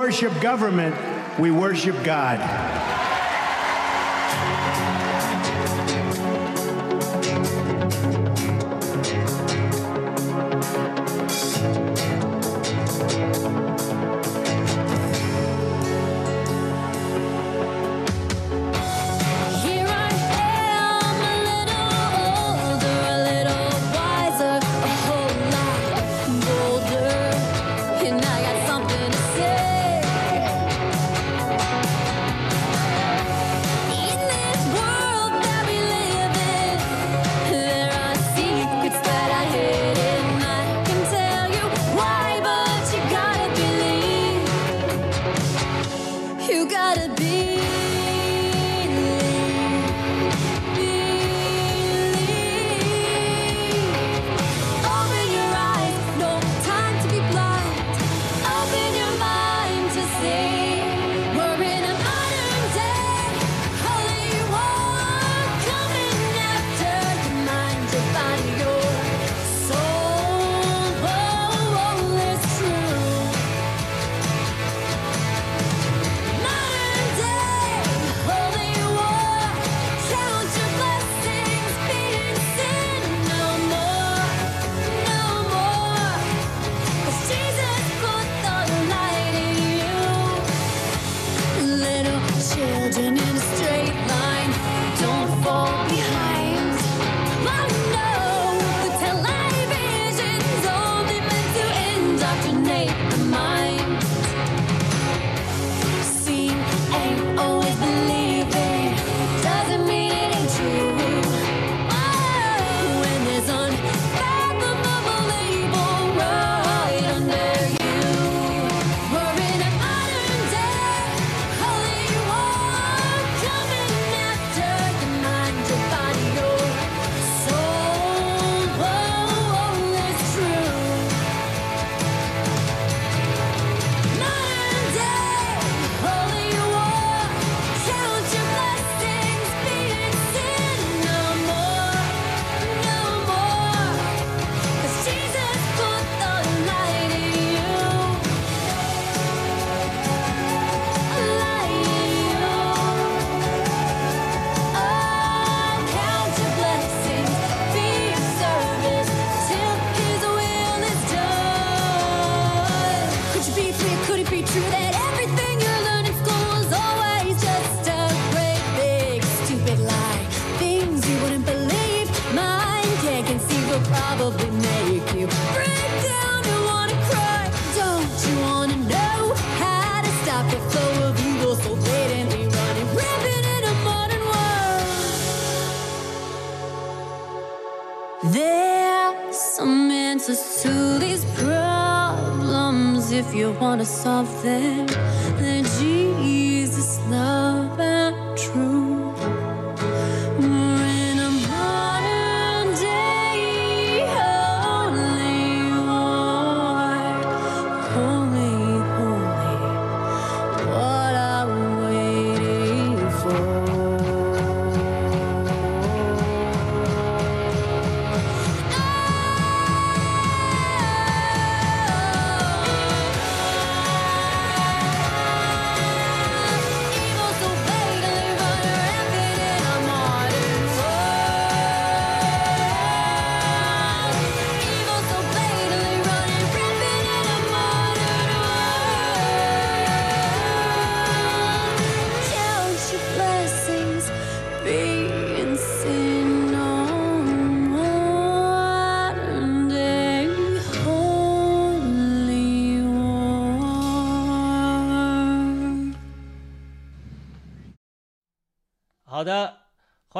worship government, we worship God.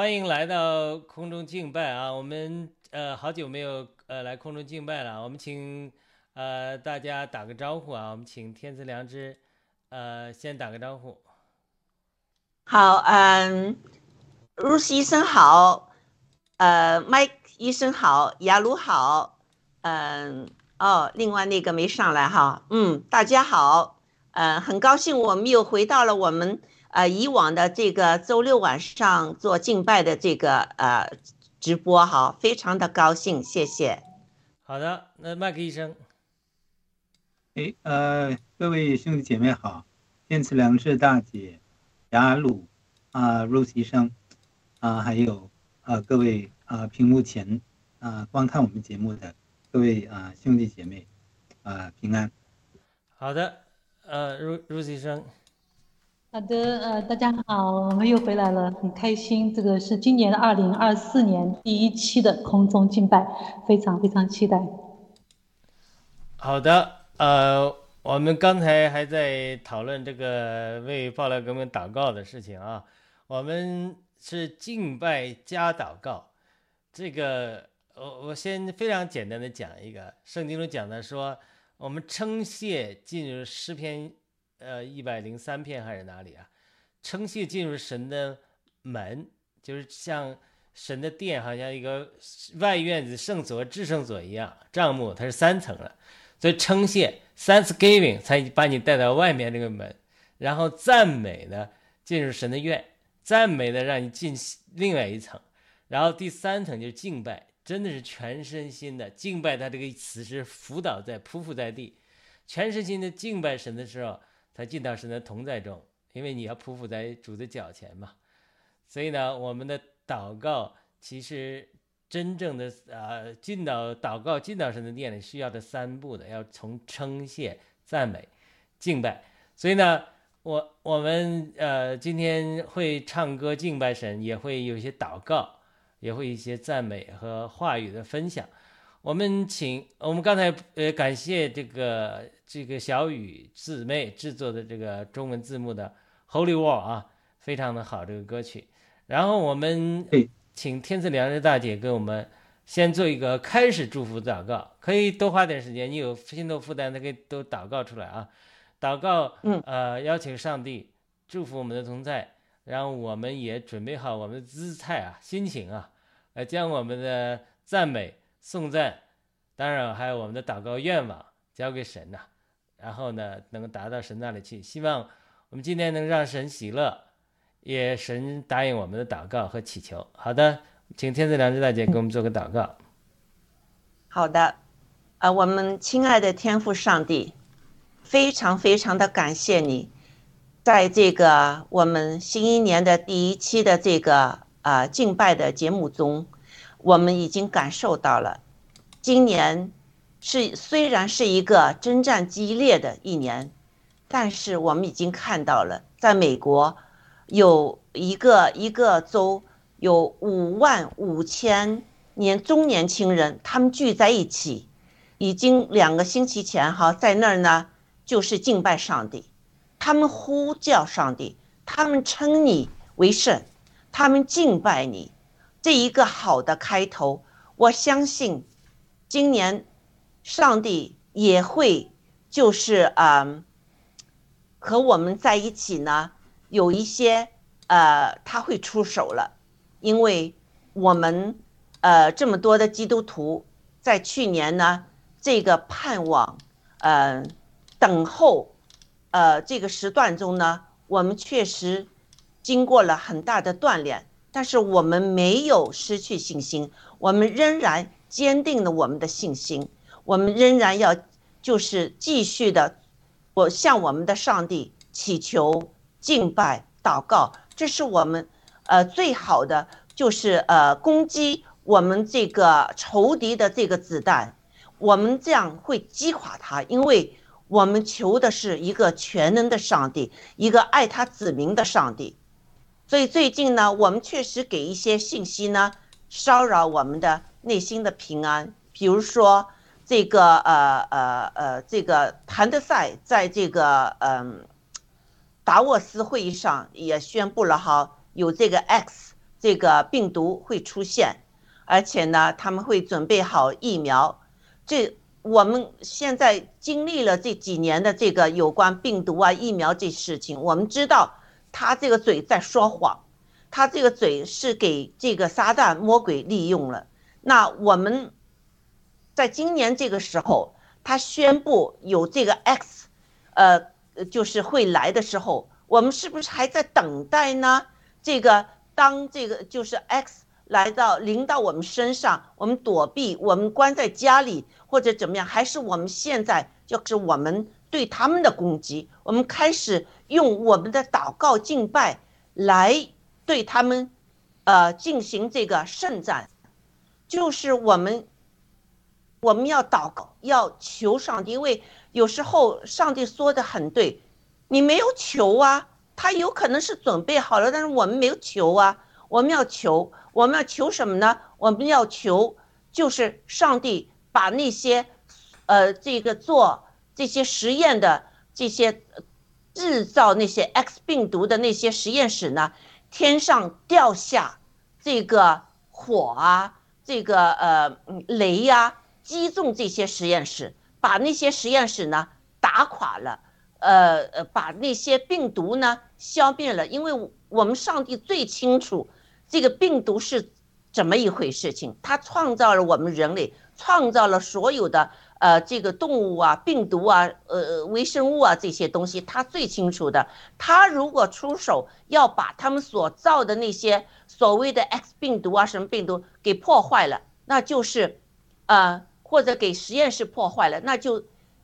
欢迎来到空中敬拜啊我们呃好久没有呃来空中敬拜了我们请呃大家打个招呼啊我们请天赐良知呃先打个招呼。好嗯露西医生好呃麦克医生好雅鲁好嗯哦另外那个没上来哈嗯大家好嗯很高兴我们又回到了我们呃，以往的这个周六晚上做敬拜的这个呃直播哈，非常的高兴，谢谢。好的，那麦克医生。哎，呃，各位兄弟姐妹好，天赐良知大姐，雅鲁，啊，入医生，啊，还有啊各位啊屏幕前啊观看我们节目的各位啊兄弟姐妹，啊平安。好的，呃，入入席生。好的，呃，大家好，我们又回来了，很开心。这个是今年的二零二四年第一期的空中敬拜，非常非常期待。好的，呃，我们刚才还在讨论这个为爆料革命祷告的事情啊，我们是敬拜加祷告。这个，我我先非常简单的讲一个，圣经中讲的说，我们称谢进入诗篇，呃，一百零三篇还是哪里啊？称谢进入神的门，就是像神的殿，好像一个外院子圣所、至圣所一样，帐幕它是三层的。所以称谢 Thanksgiving 才把你带到外面这个门，然后赞美呢进入神的院，赞美呢让你进另外一层，然后第三层就是敬拜，真的是全身心的敬拜。他这个词是伏倒在匍匐在地，全身心的敬拜神的时候，才进到神的同在中，因为你要匍匐在主的脚前嘛。所以呢，我们的祷告其实。真正的呃进到祷告进到神的殿里需要的三步的，要从称谢、赞美、敬拜。所以呢，我我们呃今天会唱歌敬拜神，也会有一些祷告，也会一些赞美和话语的分享。我们请我们刚才呃感谢这个这个小雨姊妹制作的这个中文字幕的《Holy War》啊，非常的好这个歌曲。然后我们。请天赐良知大姐给我们先做一个开始祝福祷告，可以多花点时间。你有心头负担的可以都祷告出来啊！祷告，嗯，呃，邀请上帝祝福我们的同在，然后我们也准备好我们的姿态啊、心情啊，来将我们的赞美、颂赞，当然还有我们的祷告愿望交给神呐，然后呢，能够达到神那里去。希望我们今天能让神喜乐。也神答应我们的祷告和祈求。好的，请天赐良知大姐给我们做个祷告。好的，呃，我们亲爱的天父上帝，非常非常的感谢你，在这个我们新一年的第一期的这个呃敬拜的节目中，我们已经感受到了，今年是虽然是一个征战激烈的一年，但是我们已经看到了，在美国。有一个一个州有五万五千年中年轻人，他们聚在一起，已经两个星期前哈，在那儿呢，就是敬拜上帝，他们呼叫上帝，他们称你为圣，他们敬拜你，这一个好的开头，我相信，今年，上帝也会就是嗯，和我们在一起呢。有一些，呃，他会出手了，因为我们，呃，这么多的基督徒在去年呢，这个盼望，呃，等候，呃，这个时段中呢，我们确实经过了很大的锻炼，但是我们没有失去信心，我们仍然坚定了我们的信心，我们仍然要就是继续的，我向我们的上帝祈求。敬拜、祷告，这是我们，呃，最好的就是呃攻击我们这个仇敌的这个子弹，我们这样会击垮他，因为我们求的是一个全能的上帝，一个爱他子民的上帝。所以最近呢，我们确实给一些信息呢，骚扰我们的内心的平安，比如说这个呃呃呃，这个谭德赛在这个嗯。达沃斯会议上也宣布了哈，有这个 X 这个病毒会出现，而且呢，他们会准备好疫苗。这我们现在经历了这几年的这个有关病毒啊疫苗这事情，我们知道他这个嘴在说谎，他这个嘴是给这个撒旦魔鬼利用了。那我们在今年这个时候，他宣布有这个 X，呃。就是会来的时候，我们是不是还在等待呢？这个当这个就是 X 来到临到我们身上，我们躲避，我们关在家里或者怎么样？还是我们现在就是我们对他们的攻击，我们开始用我们的祷告敬拜来对他们，呃，进行这个圣战，就是我们我们要祷告，要求上帝，因为有时候上帝说的很对，你没有求啊，他有可能是准备好了，但是我们没有求啊，我们要求，我们要求什么呢？我们要求就是上帝把那些，呃，这个做这些实验的这些制造那些 X 病毒的那些实验室呢，天上掉下这个火啊，这个呃雷呀、击中这些实验室，把那些实验室呢打垮了，呃呃，把那些病毒呢消灭了。因为我们上帝最清楚这个病毒是怎么一回事情，他创造了我们人类，创造了所有的呃这个动物啊、病毒啊、呃微生物啊这些东西，他最清楚的。他如果出手要把他们所造的那些所谓的 X 病毒啊、什么病毒给破坏了，那就是，呃，或者给实验室破坏了，那就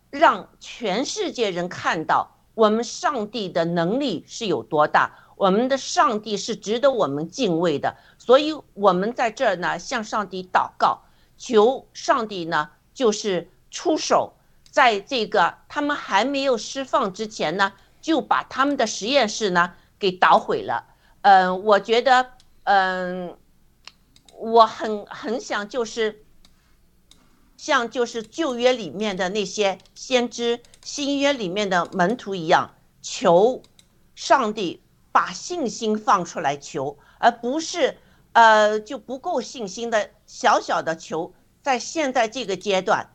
让全世界人看到我们上帝的能力是有多大，我们的上帝是值得我们敬畏的。所以，我们在这儿呢，向上帝祷告，求上帝呢，就是出手，在这个他们还没有释放之前呢，就把他们的实验室呢给捣毁了。嗯、我觉得，嗯、我很很想就是。像就是旧约里面的那些先知，新约里面的门徒一样，求上帝把信心放出来求，而不是呃就不够信心的小小的求。在现在这个阶段，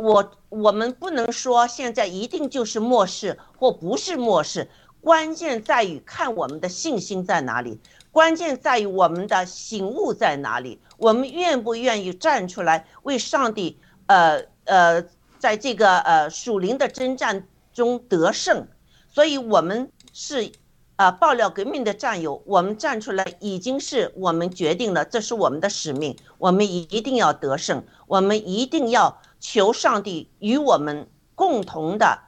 我我们不能说现在一定就是末世或不是末世，关键在于看我们的信心在哪里，关键在于我们的醒悟在哪里，我们愿不愿意站出来为上帝，呃呃，在这个呃属灵的征战中得胜，所以我们是。啊，爆料革命的战友，我们站出来已经是我们决定了，这是我们的使命，我们一定要得胜，我们一定要求上帝与我们共同的，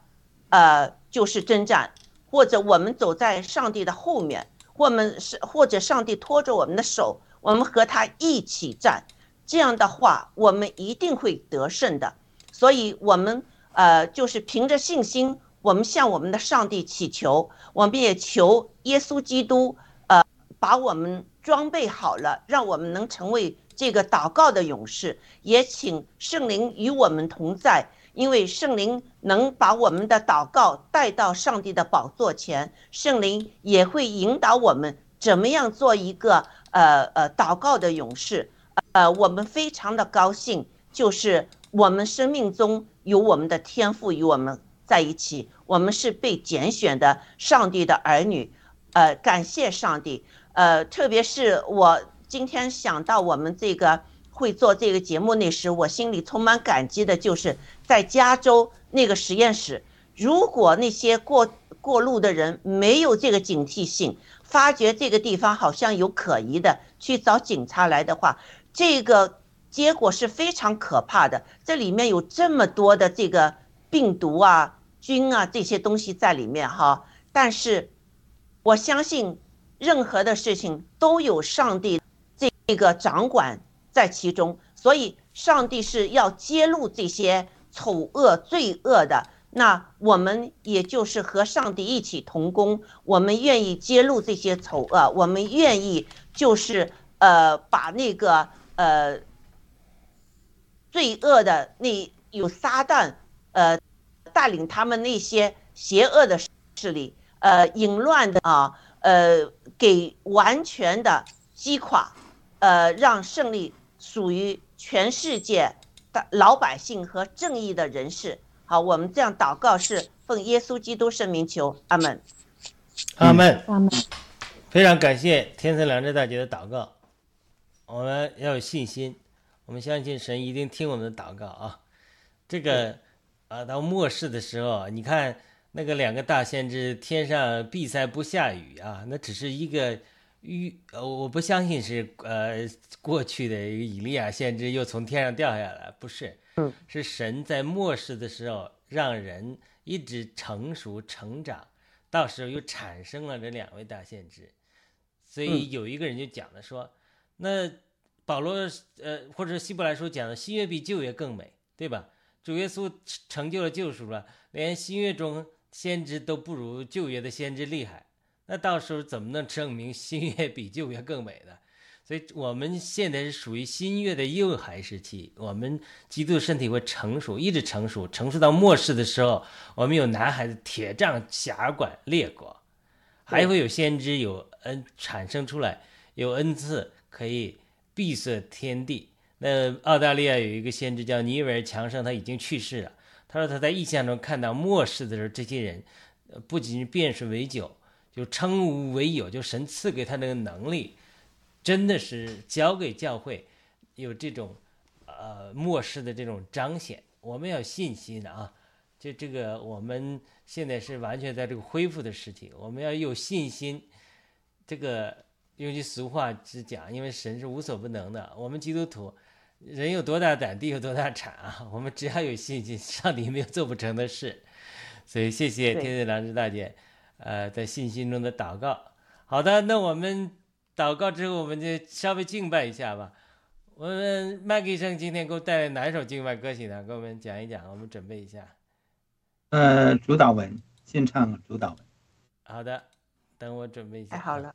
呃，就是征战，或者我们走在上帝的后面，我们是或者上帝拖着我们的手，我们和他一起战，这样的话，我们一定会得胜的。所以，我们呃，就是凭着信心。我们向我们的上帝祈求，我们也求耶稣基督，呃，把我们装备好了，让我们能成为这个祷告的勇士。也请圣灵与我们同在，因为圣灵能把我们的祷告带到上帝的宝座前，圣灵也会引导我们怎么样做一个呃呃祷告的勇士。呃，我们非常的高兴，就是我们生命中有我们的天赋与我们。在一起，我们是被拣选的上帝的儿女，呃，感谢上帝，呃，特别是我今天想到我们这个会做这个节目那时，我心里充满感激的，就是在加州那个实验室，如果那些过过路的人没有这个警惕性，发觉这个地方好像有可疑的，去找警察来的话，这个结果是非常可怕的。这里面有这么多的这个病毒啊。菌啊，这些东西在里面哈，但是我相信任何的事情都有上帝这个掌管在其中，所以上帝是要揭露这些丑恶罪恶的。那我们也就是和上帝一起同工，我们愿意揭露这些丑恶，我们愿意就是呃把那个呃罪恶的那有撒旦呃。带领他们那些邪恶的势力，呃，淫乱的啊，呃，给完全的击垮，呃，让胜利属于全世界的老百姓和正义的人士。好，我们这样祷告是奉耶稣基督圣名求，阿门。阿门。阿门。非常感谢天赐良知大姐的祷告，我们要有信心，我们相信神一定听我们的祷告啊。这个。啊，到末世的时候，你看那个两个大先知，天上闭塞不下雨啊，那只是一个预，呃，我不相信是呃过去的一个以利亚先知又从天上掉下来，不是，嗯，是神在末世的时候让人一直成熟成长，到时候又产生了这两位大先知。所以有一个人就讲了说，那保罗呃或者希伯来书讲的新约比旧约更美，对吧？主耶稣成就了救赎了，连新约中先知都不如旧约的先知厉害，那到时候怎么能证明新月比旧月更美呢？所以我们现在是属于新月的幼孩时期，我们基督身体会成熟，一直成熟，成熟到末世的时候，我们有男孩子铁杖辖管列国，还会有先知有恩产生出来，有恩赐可以闭塞天地。那澳大利亚有一个先知叫尼维尔强生，他已经去世了。他说他在异象中看到末世的时候，这些人不仅是变水为酒，就称无为有，就神赐给他那个能力。真的是交给教会，有这种呃末世的这种彰显，我们要有信心的啊！就这个，我们现在是完全在这个恢复的时期，我们要有信心。这个用句俗话之讲，因为神是无所不能的，我们基督徒人有多大胆，地有多大产啊！我们只要有信心，上帝没有做不成的事。所以谢谢对天赐良知大姐，呃，在信心中的祷告。好的，那我们。祷告之后，我们就稍微敬拜一下吧。我们麦克医生今天给我带来哪首敬拜歌曲呢？给我们讲一讲，我们准备一下。呃，主导文，献唱主导文。好的，等我准备一下。太好了。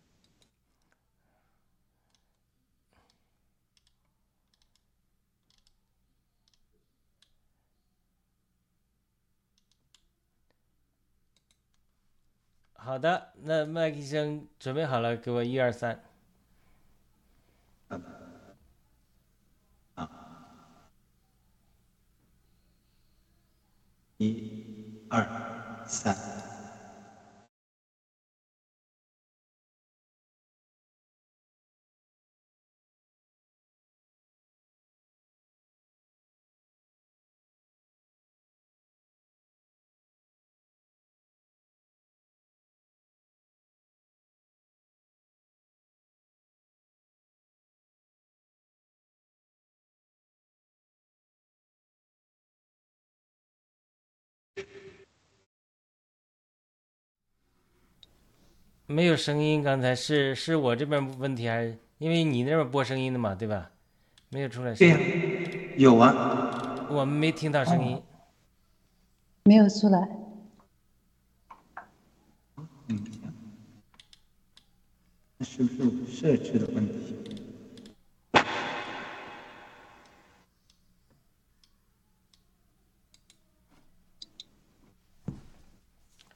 好的，那麦克医生准备好了，给我一二三。一、二、三。没有声音，刚才是是我这边问题还是因为你那边播声音的嘛，对吧？没有出来声对呀音，，有啊，我们没听到声音。没有出来。嗯，那是不是我设置的问题？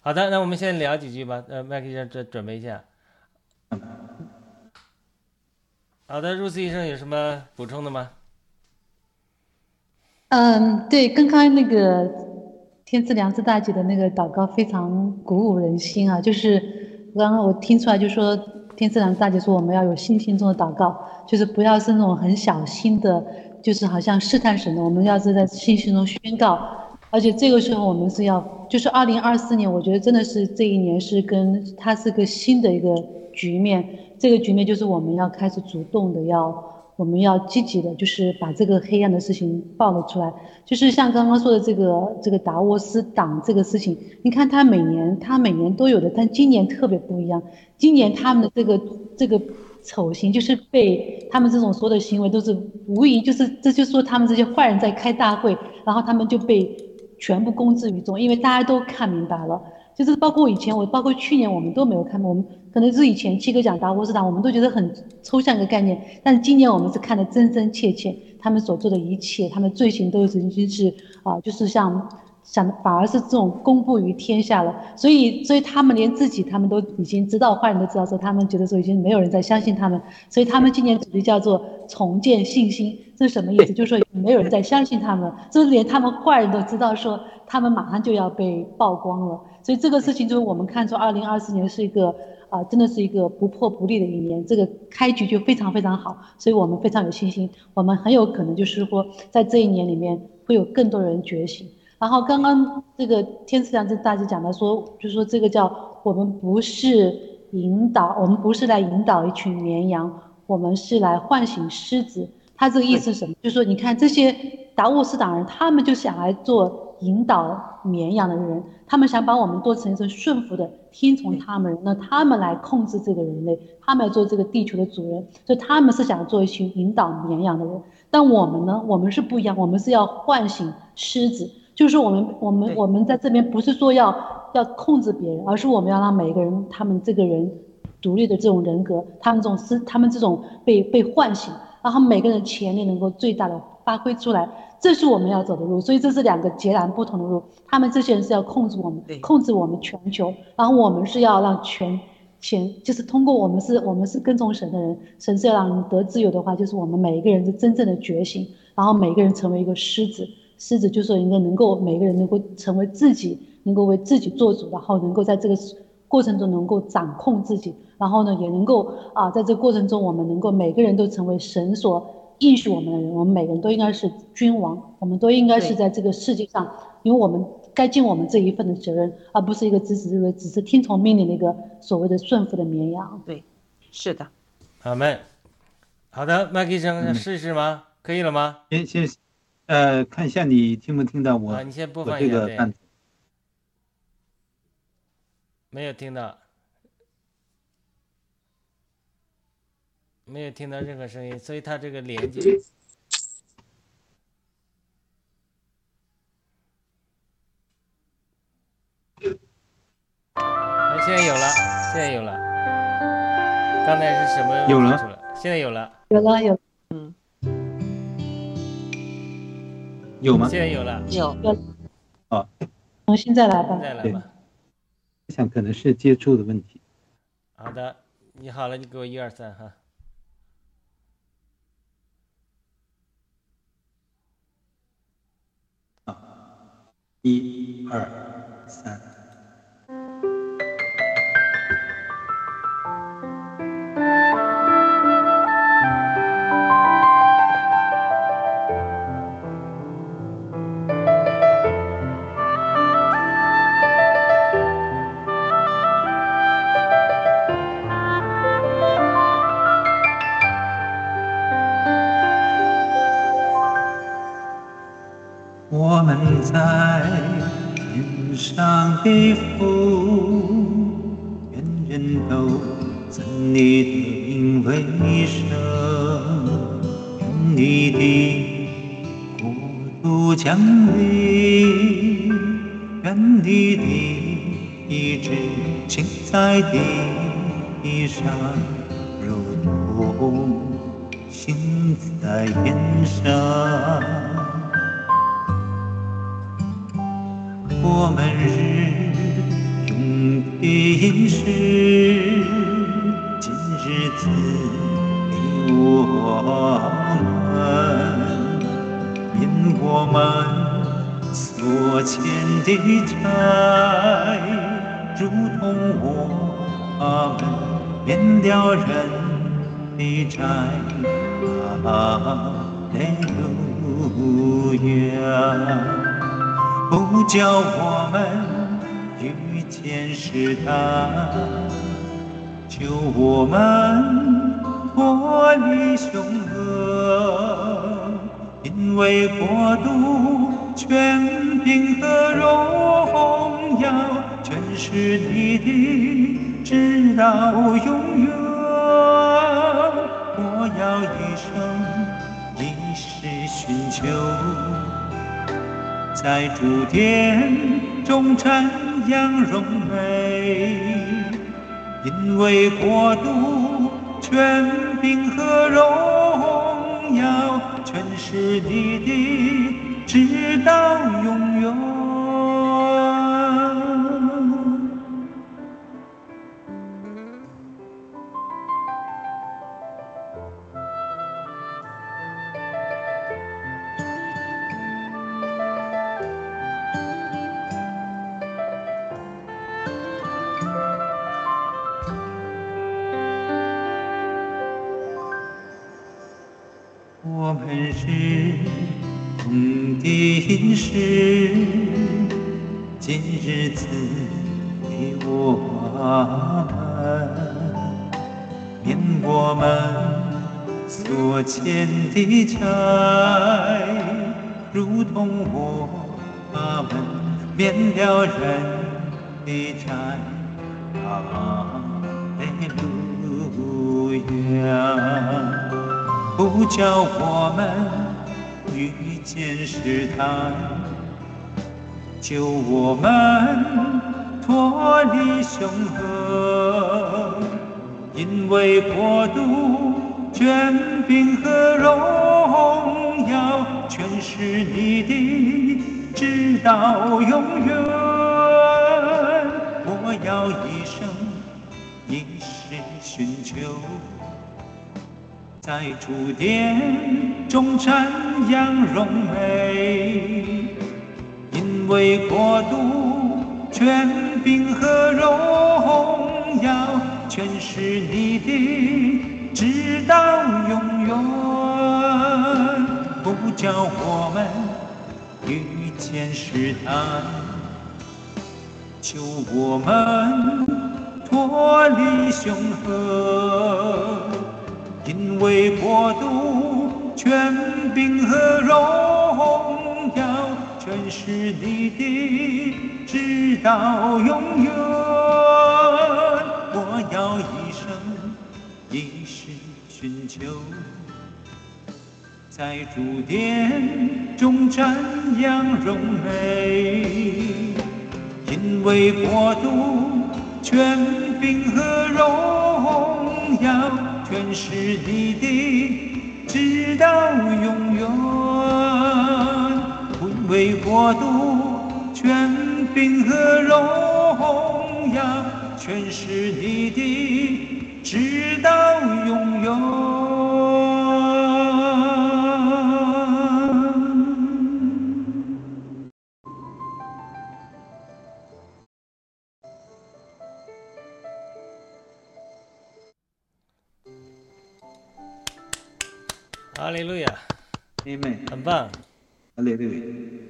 好的，那我们先聊几句吧。呃，麦克医生准准备一下。好的，露丝医生有什么补充的吗？嗯，对，刚刚那个天赐良知大姐的那个祷告非常鼓舞人心啊！就是刚刚我听出来，就说天赐良知大姐说我们要有信心中的祷告，就是不要是那种很小心的，就是好像试探神的，我们要是在信心中宣告，而且这个时候我们是要，就是二零二四年，我觉得真的是这一年是跟它是个新的一个局面，这个局面就是我们要开始主动的要。我们要积极的，就是把这个黑暗的事情暴露出来。就是像刚刚说的这个这个达沃斯党这个事情，你看他每年他每年都有的，但今年特别不一样。今年他们的这个这个丑行，就是被他们这种所有的行为都是无疑，就是这就说他们这些坏人在开大会，然后他们就被全部公之于众，因为大家都看明白了。就是包括以前我，包括去年我们都没有看，我们可能是以前七个讲达沃斯党，我们都觉得很抽象一个概念，但是今年我们是看得真真切切，他们所做的一切，他们罪行都已经是啊、就是像想的反而是这种公布于天下了，所以所以他们连自己他们都已经知道，坏人都知道说他们觉得说已经没有人再相信他们，所以他们今年主题叫做重建信心，这是什么意思？就是说没有人再相信他们，就是连他们坏人都知道说他们马上就要被曝光了。所以这个事情就是我们看出，二零二四年是一个啊、真的是一个不破不立的一年，这个开局就非常非常好，所以我们非常有信心，我们很有可能就是说，在这一年里面会有更多人觉醒。然后刚刚这个天赐良知大姐讲的说，就是说这个叫我们不是引导，我们不是来引导一群绵羊，我们是来唤醒狮子。他这个意思是什么？就是说，你看这些达沃斯党人，他们就想来做引导绵羊的人，他们想把我们做成一种顺服的、听从他们人，那他们来控制这个人类，他们要做这个地球的主人，所以他们是想做一群引导绵羊的人。但我们呢，我们是不一样，我们是要唤醒狮子，就是我们我们我们在这边不是说要要控制别人，而是我们要让每一个人他们这个人独立的这种人格，他们这种是他们这种被被唤醒，让他们每个人潜力能够最大的发挥出来，这是我们要走的路。所以这是两个截然不同的路。他们这些人是要控制我们，控制我们全球，然后我们是要让全全就是通过我们是我们是跟从神的人，神是要让人得自由的话，就是我们每一个人的真正的觉醒，然后每个人成为一个狮子。狮子就是一个能够每个人能够成为自己，能够为自己做主，然后能够在这个过程中能够掌控自己，然后呢也能够啊，在这个过程中我们能够每个人都成为神所应许我们的人，我们每个人都应该是君王，我们都应该是在这个世界上，因为我们该尽我们这一份的责任，而不是一个只只是只是听从命令的一个所谓的顺服的绵羊。对，是的，阿门。好的，麦克医生，试一试吗？可以了吗？先先，呃，看一下你听没听到我啊，你先播放一下，对，这个。没有听到，没有听到任何声音，所以它这个连接。哎，现在有了，现在有了。刚才是什么？有了，现在有了，有了有有吗？现在有了，有哦重新再来吧现。在来吧。我想可能是接触的问题。好的，你好了，你给我一二三哈。一二三，的福，人人都尊你的名为圣，愿你的国度降临，愿你的意志行在地上，了人的债。哈利路亚。不叫我们遇见试探，救我们脱离凶恶，因为国度、权柄和荣耀，全是你的，到永远。我要一生一世寻求。在主殿中瞻仰荣美，因为国度、权柄和荣耀，全是你的，直到永远。日子给我们，免我们所欠的债，如同我们免了人的债。哈利路亚，不叫我们遇见试探，救我们脱离凶恶，因为国度、权柄和荣耀全是你的，直到永远。我要一生一世寻求，在主殿中瞻仰荣美，因为国度、权柄和荣耀全是你的，直到永远。不叫我们遇见试探。求我们脱离凶恶，因为国度、权柄和荣耀全是你的，直到永远。我要一生一世寻求，在主殿中瞻仰荣美。因为国度、权柄和荣耀全是你的，直到永远。因为国度、权柄和荣耀全是你的，直到永远。哈利路亚，很棒。哈利路亚。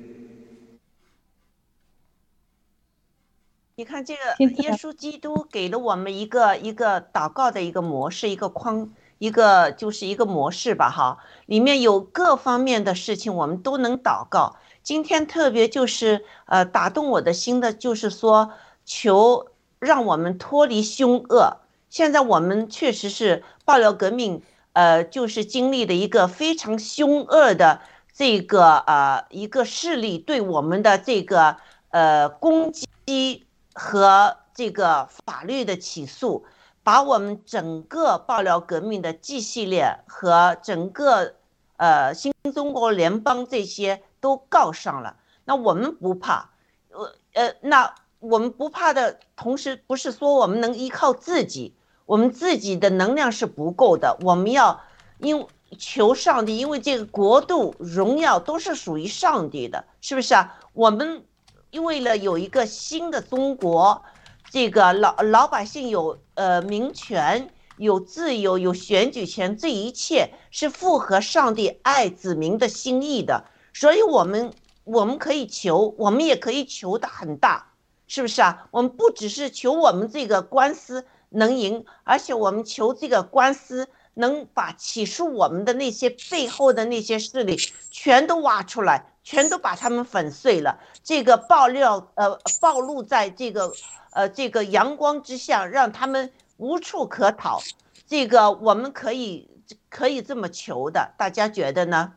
你看这个耶稣基督给了我们一个一个祷告的一个模式，一个框，一个就是一个模式吧，哈，里面有各方面的事情我们都能祷告。今天特别就是呃打动我的心的，就是说求让我们脱离凶恶。现在我们确实是爆料革命，呃，就是经历的一个非常凶恶的这个呃一个势力对我们的这个呃攻击和这个法律的起诉，把我们整个爆料革命的 G 系列和整个呃新中国联邦这些都告上了。那我们不怕，呃呃，那我们不怕的同时，不是说我们能依靠自己，我们自己的能量是不够的，我们要因求上帝，因为这个国度荣耀都是属于上帝的，是不是啊？我们因为了有一个新的中国，这个老老百姓有呃民权、有自由、有选举权，这一切是符合上帝爱子民的心意的。所以，我们我们可以求，我们也可以求的很大，是不是啊？我们不只是求我们这个官司能赢，而且我们求这个官司能把起诉我们的那些背后的那些势力全都挖出来，全都把他们粉碎了。这个爆料呃暴露在这个呃这个阳光之下，让他们无处可逃。这个我们可以可以这么求的，大家觉得呢？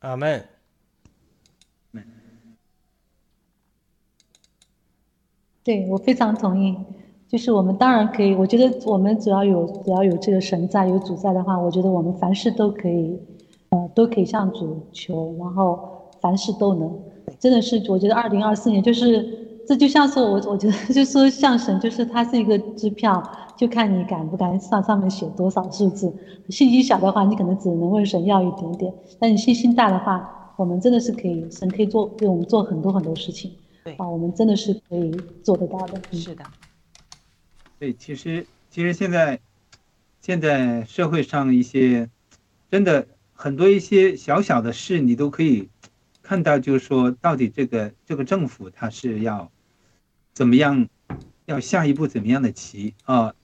阿门。对我非常同意，就是我们当然可以，我觉得我们只要有只要有这个神在有主在的话，我觉得我们凡事都可以，呃，都可以向主求，然后凡事都能，真的是我觉得二零二四年就是这就像是我我觉得就说像神就是它是一个支票，就看你敢不敢上上面写多少数字，信心小的话你可能只能问神要一点点，但你信心大的话，我们真的是可以神可以做为我们做很多很多事情。对啊，我们真的是可以做得到的。嗯是的，对，其实其实现在现在社会上一些真的很多一些小小的事，你都可以看到，就是说到底这个这个政府它是要怎么样，要下一步怎么样的棋啊？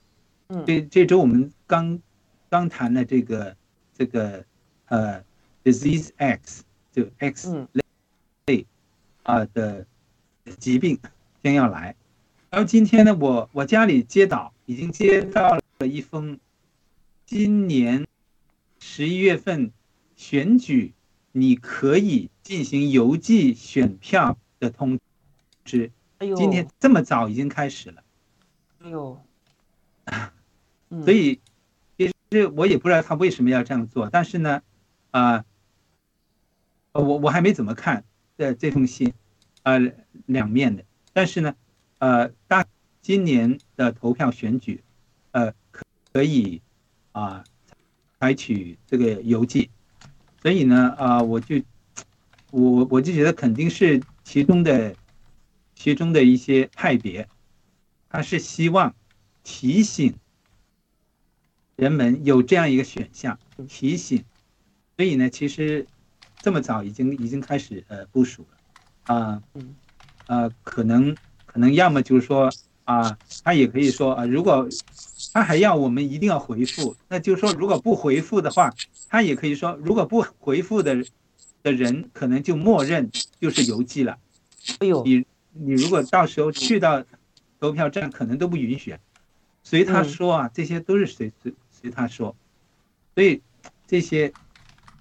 嗯这这周我们刚刚谈了这个这个呃 disease X 就 X 嗯类啊的疾病将要来。然后今天呢，我我家里接到已经接到了一封今年十一月份选举你可以进行邮寄选票的通知。哎呦，今天这么早已经开始了，哎呦，嗯。所以其实我也不知道他为什么要这样做，但是呢，啊、呃，我我还没怎么看这这封信，呃，两面的，但是呢，呃，大今年的投票选举，呃，可可以啊、采取这个邮寄，所以呢，啊、我就我我就觉得肯定是其中的其中的一些派别，他是希望提醒人们有这样一个选项，提醒，所以呢，其实这么早已经已经开始呃部署了，啊、嗯。呃，可能可能要么就是说啊、他也可以说啊、如果他还要我们一定要回复，那就是说如果不回复的话，他也可以说如果不回复的的人，可能就默认就是邮寄了。哎呦，你你如果到时候去到投票站，可能都不允许。随他嗯说啊，这些都是随随随他说，所以这些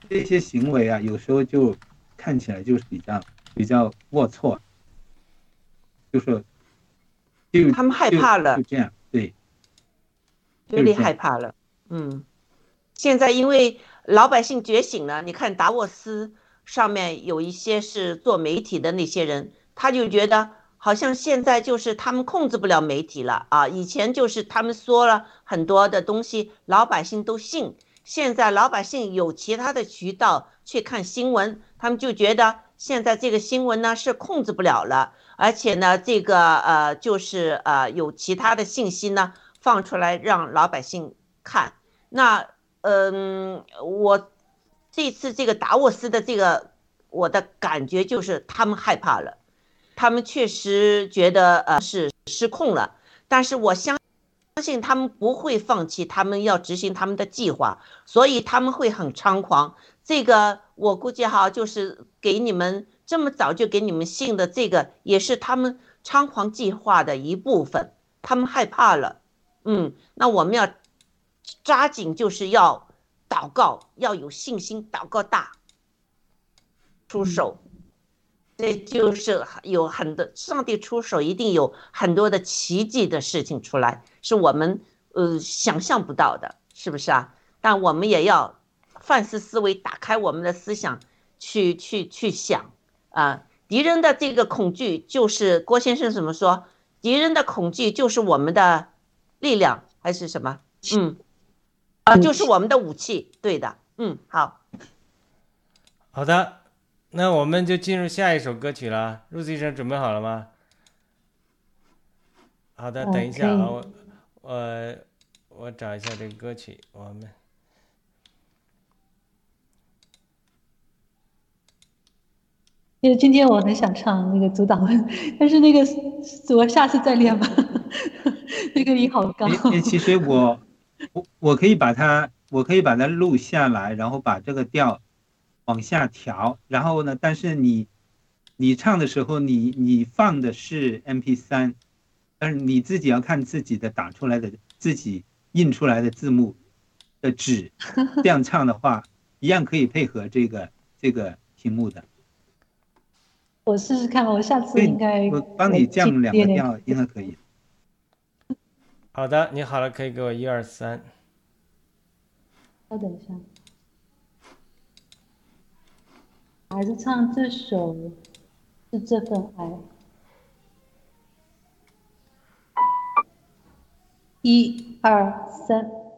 这些行为啊，有时候就看起来就是比较比较龌龊，就是就他们害怕了。就这样。对，有点害怕了。嗯，现在因为老百姓觉醒了，你看达沃斯上面有一些是做媒体的那些人，他就觉得好像现在就是他们控制不了媒体了啊，以前就是他们说了很多的东西，老百姓都信。现在老百姓有其他的渠道去看新闻，他们就觉得现在这个新闻呢是控制不了了，而且呢，这个呃就是呃有其他的信息呢放出来让老百姓看。那嗯，我这次这个达沃斯的这个我的感觉就是他们害怕了，他们确实觉得呃是失控了，但是我相。相信他们不会放弃，他们要执行他们的计划，所以他们会很猖狂。这个我估计哈，就是给你们这么早就给你们信的这个，也是他们猖狂计划的一部分。他们害怕了，嗯，那我们要抓紧，就是要祷告，要有信心，祷告大，出手。这就是有很多上帝出手，一定有很多的奇迹的事情出来，是我们呃想象不到的，是不是啊？但我们也要反思思维，打开我们的思想，去去去想啊。敌人的这个恐惧，就是郭先生怎么说？敌人的恐惧就是我们的力量，还是什么？嗯，啊，就是我们的武器。对的，嗯，好。好的，那我们就进入下一首歌曲了。陆医生准备好了吗？好的，哦等一下啊，我我我找一下这个歌曲，我们因为今天我很想唱那个阻挡，但是那个我下次再练吧。那个音好高。其实我我我可以把它我可以把它录下来，然后把这个调往下调，然后呢，但是你你唱的时候，你你放的是 MP 3但是你自己要看自己的打出来的自己印出来的字幕的纸，这样唱的话，一样可以配合这个这个屏幕的。我试试看，我下次应该我帮你降两个调，应该可以。好的，你好了，可以给我一二三。稍等一下，还是唱这首是这份爱。一二三。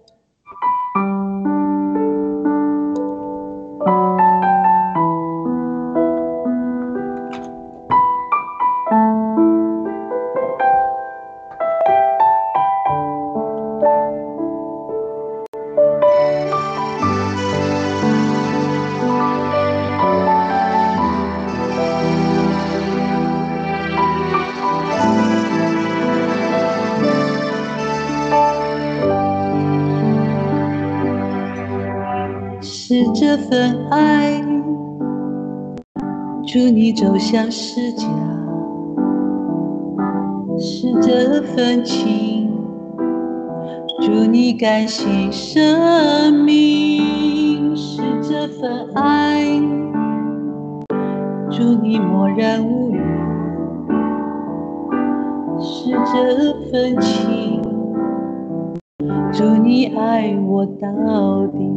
份爱祝你走向世界，是这份情。祝你甘心生命，是这份爱。祝你默然无语，是这份情。祝你爱我到底。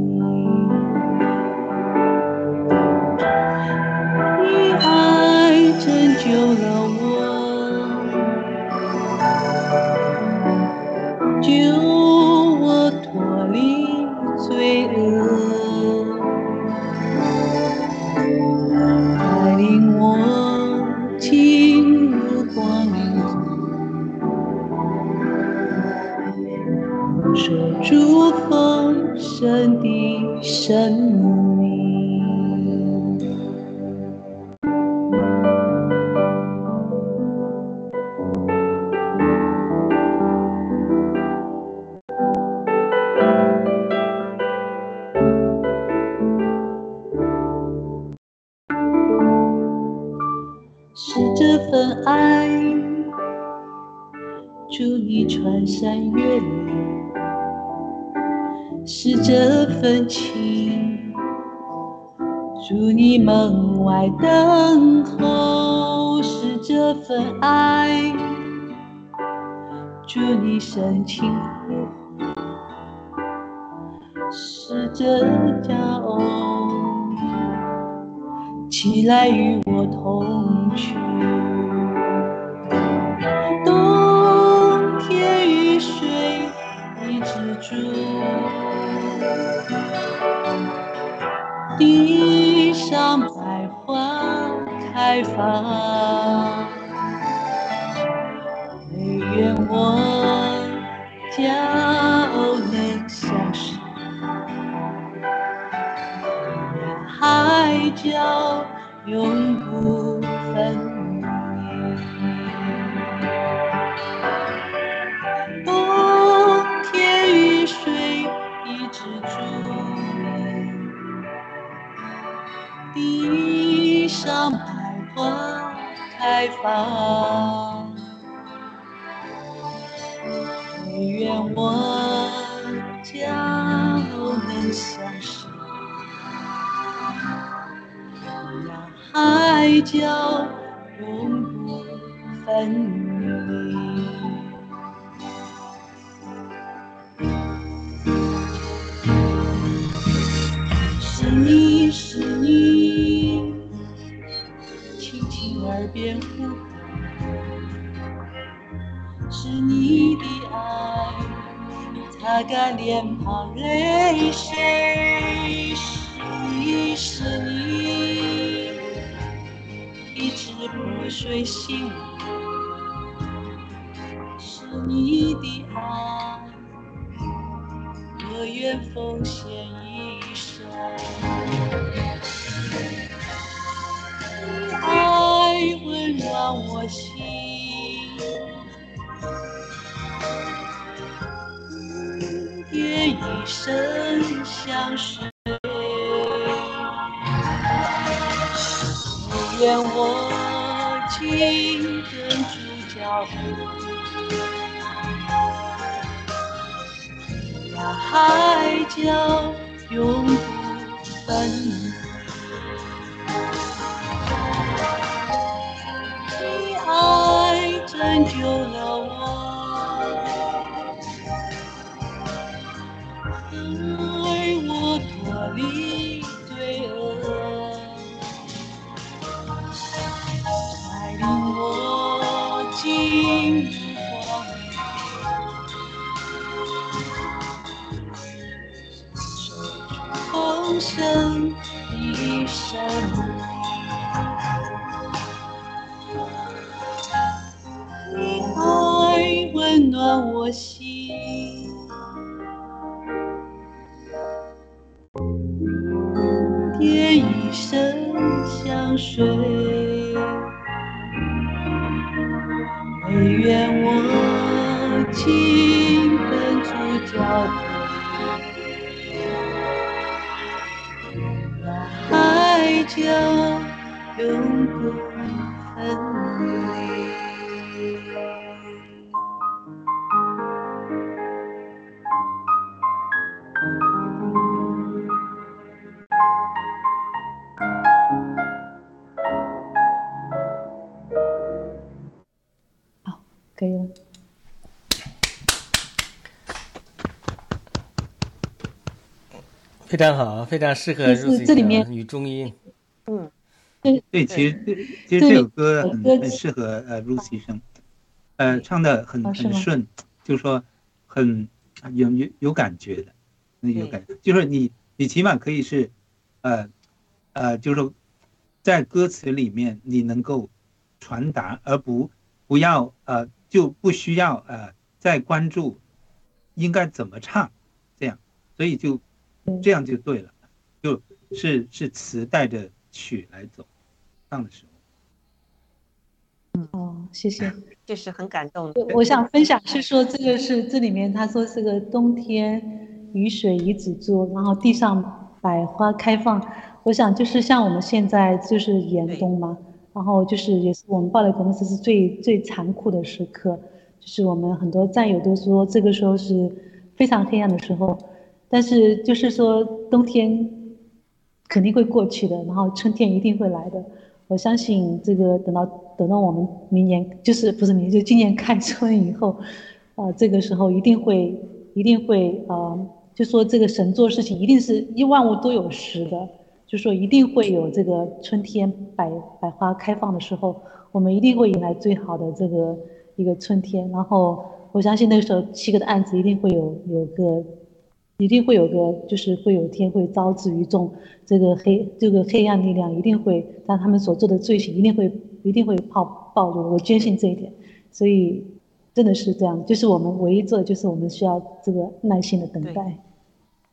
你深情呼唤；是这骄傲。起来与我同去。冬天雨水一直住，地上百花开放。唯愿我脚能相识。海角永不分离。冬天雨水一直住，地上百花开放。角永不分离。是你是你，轻轻耳边呼唤，是你的爱，擦干脸庞泪水。破碎心，是你的爱，我愿奉献一生。爱温暖我心，愿一生相随。愿我紧跟主脚步，让海角永不分离。你爱拯救了我，我心，也一生相随。唯愿我紧跟主脚步，海角永不非常好，非常适合就是入这里面女中音。对，其实这其实这首歌很很适合呃 Lucy 声，呃，唱的很很顺，就是说很有有有感觉的，那有感觉，就是你你起码可以是，呃呃，就是说在歌词里面你能够传达，而不不要呃就不需要呃再关注应该怎么唱，这样，所以就嗯这样就对了，就是是词带着曲来走，唱的时候。哦，谢谢。这是很感动的。我我想分享是说，这个是这里面他说这个冬天雨水一直做，然后地上百花开放。我想就是像我们现在就是严冬嘛，然后就是也是我们报的公司是最最残酷的时刻，就是我们很多战友都说这个时候是非常黑暗的时候，但是就是说冬天肯定会过去的，然后春天一定会来的。我相信这个等到等到我们明年就是不是明年就今年开春以后，呃，这个时候一定会一定会呃，就说这个神做事情一定是一万物都有时的，就说一定会有这个春天百百花开放的时候，我们一定会迎来最好的这个一个春天。然后我相信那个时候七个的案子一定会有有个一定会有个，就是会有天会招致于众，这个黑这个黑暗力量一定会让他们所做的罪行一定会一定会暴暴露，我坚信这一点，所以真的是这样，就是我们唯一做的就是我们需要这个耐心的等待。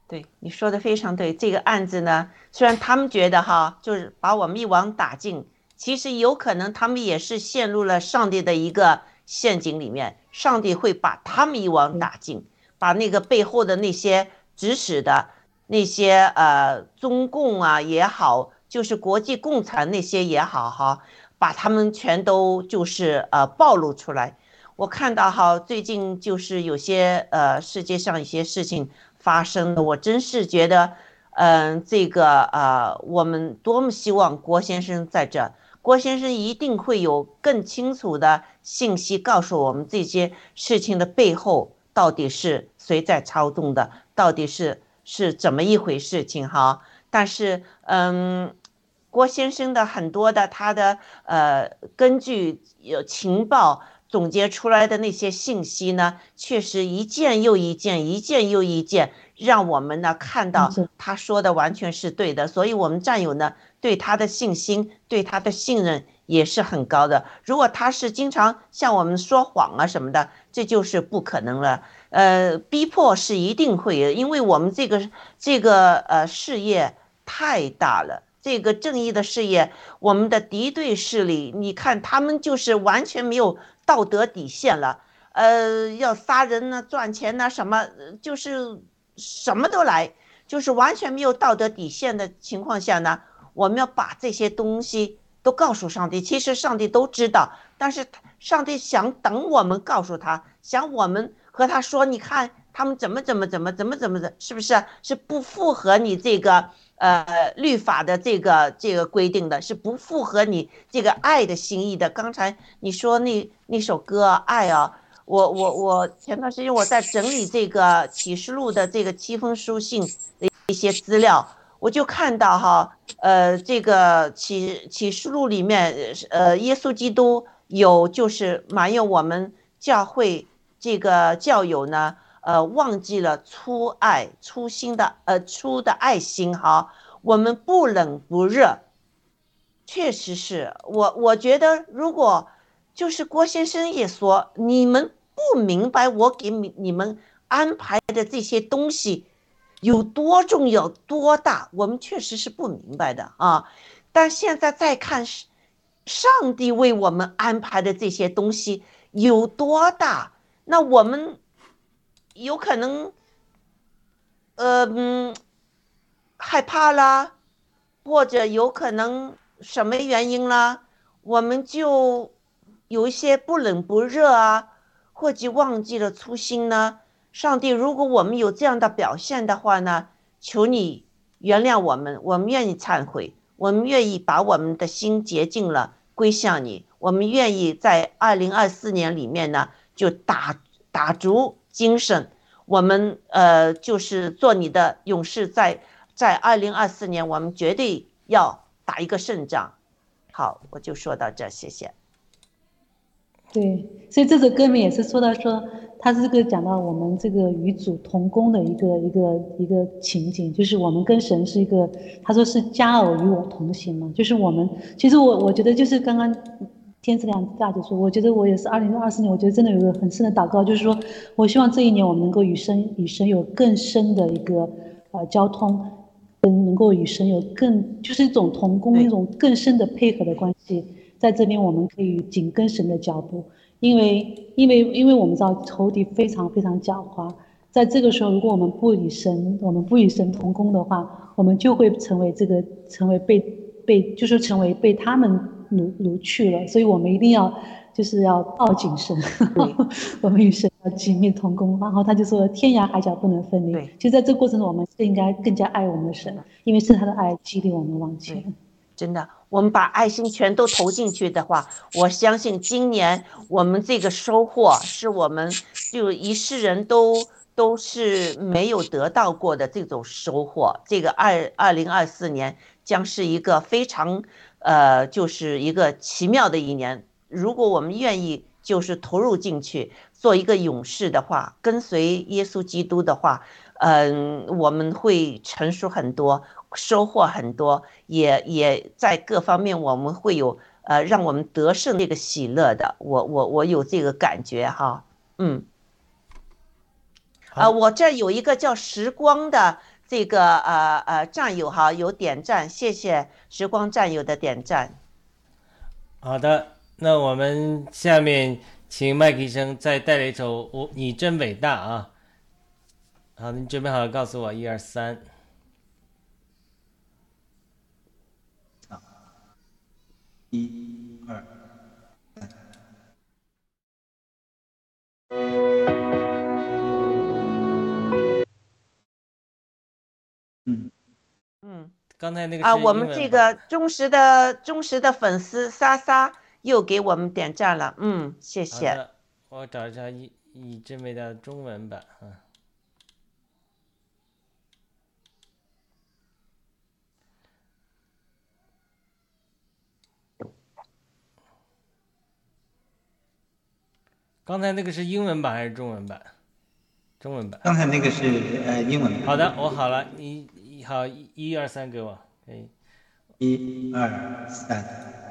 对，你说的非常对。这个案子呢，虽然他们觉得哈，就是把我们一网打尽，其实有可能他们也是陷入了上帝的一个陷阱里面，上帝会把他们一网打尽，把那个背后的那些指使的那些呃中共啊也好，就是国际共产那些也好哈，把他们全都就是呃暴露出来。我看到哈，最近就是有些呃世界上一些事情发生的，我真是觉得，嗯、这个呃，我们多么希望郭先生在这，郭先生一定会有更清楚的信息告诉我们这些事情的背后到底是谁在操纵的，到底是是怎么一回事情哈。但是，嗯，郭先生的很多的他的呃，根据有情报总结出来的那些信息呢，确实一件又一件，一件又一件，让我们呢看到他说的完全是对的，所以我们战友呢对他的信心、对他的信任也是很高的。如果他是经常向我们说谎啊什么的，这就是不可能了。呃，逼迫是一定会的，因为我们这个这个呃事业太大了。这个正义的事业，我们的敌对势力，你看他们就是完全没有道德底线了，呃，要杀人呢、赚钱呢，什么就是什么都来，就是完全没有道德底线的情况下呢，我们要把这些东西都告诉上帝。其实上帝都知道，但是上帝想等我们告诉他，想我们和他说，你看他们怎么怎么怎么怎么怎么的，是不是？是不符合你这个呃律法的这个这个规定的，是不符合你这个爱的心意的。刚才你说那那首歌《爱》啊。我我我前段时间我在整理这个启示录的这个七封书信的一些资料，我就看到哈，呃，这个启启示录里面，呃，耶稣基督有就是埋怨我们教会这个教友呢，呃，忘记了初爱初心的呃初的爱心哈，我们不冷不热，确实是我我觉得如果就是郭先生也说，你们不明白我给你你们安排的这些东西有多重要多大，我们确实是不明白的啊。但现在再看上帝为我们安排的这些东西有多大，那我们有可能，呃，害怕啦，或者有可能什么原因呢？我们就有一些不冷不热啊，或者忘记了初心呢？上帝，如果我们有这样的表现的话呢，求你原谅我们，我们愿意忏悔，我们愿意把我们的心洁净了，归向你。我们愿意在二零二四年里面呢，就打打足精神，我们呃就是做你的勇士在，在二零二四年，我们绝对要打一个胜仗。好，我就说到这，谢谢。对，所以这首歌里面也是说到说，他这个讲到我们这个与主同工的一个一个一个情景，就是我们跟神是一个，他说是佳偶与我同行嘛，就是我们，其实我我觉得就是刚刚天赐良大姐说，我觉得我也是二零二四年，我觉得真的有一个很深的祷告，就是说我希望这一年我们能够与神与神有更深的一个呃交通，跟能够与神有更就是一种同工，一种更深的配合的关系。在这边我们可以紧跟神的脚步，因为因为因为我们知道仇敌非常非常狡猾，在这个时候，如果我们不与神我们不与神同工的话，我们就会成为这个成为被被就是成为被他们掳掳去了，所以我们一定要就是要抱紧神，我们与神要紧密同工。然后他就说天涯海角不能分离对，其实在这个过程中，我们更应该更加爱我们的神，因为是他的爱激励我们往前。真的，我们把爱心全都投进去的话，我相信今年我们这个收获是我们就一世人都都是没有得到过的这种收获。这个二二零二四年将是一个非常呃，就是一个奇妙的一年。如果我们愿意就是投入进去，做一个勇士的话，跟随耶稣基督的话，嗯，我们会成熟很多，收获很多，也也在各方面我们会有呃，让我们得胜这个喜乐的。我我我有这个感觉哈，嗯，啊呃，我这有一个叫时光的这个呃呃战友哈，有点赞，谢谢时光战友的点赞。好的，那我们下面请麦克医生再带来一首《我你真伟大》啊。好，你准备好了，告诉我一二三。一二嗯，嗯。刚才那个啊，我们这个忠实的忠实的粉丝莎莎又给我们点赞了，嗯，谢好谢。的，我找一下一一真伟大的中文版啊。刚才那个是英文版还是中文版？中文版。刚才那个是呃英文版。好的，我好了，你你好，一一二三给我，可以。一二三。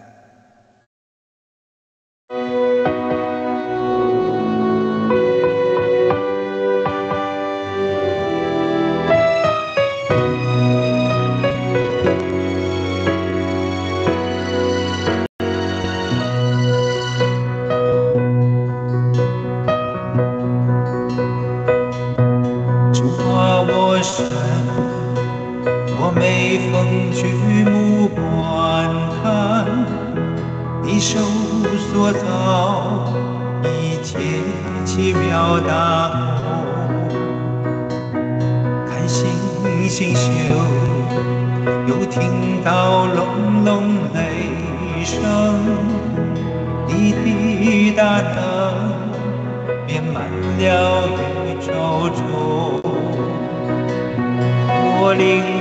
手所造一切奇妙大功，看星星宿，又听到隆隆雷声，滴滴大能遍满了宇宙中。我灵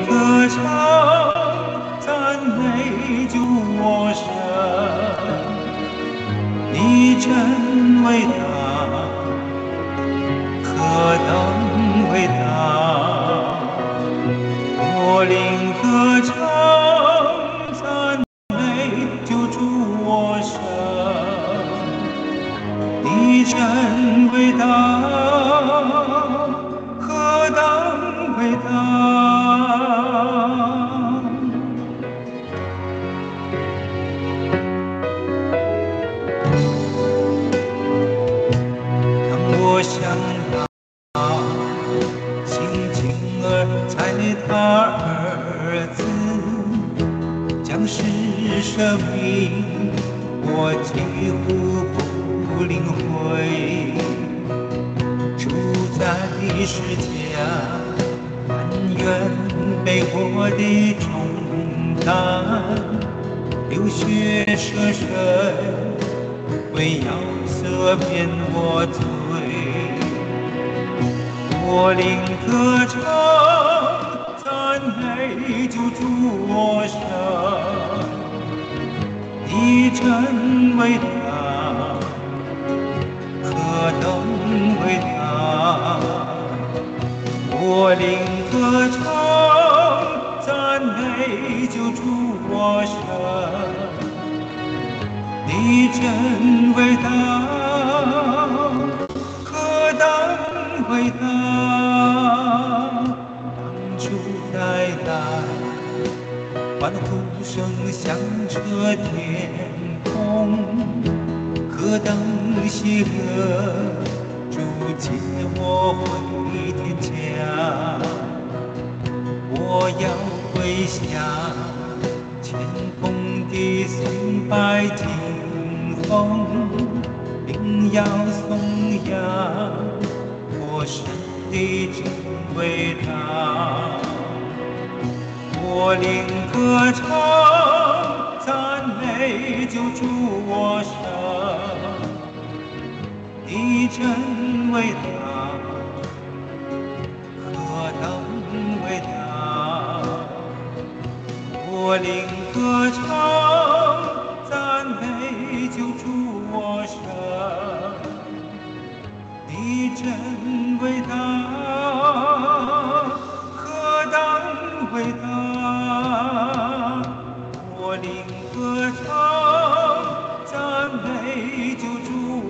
我领歌唱，赞美救主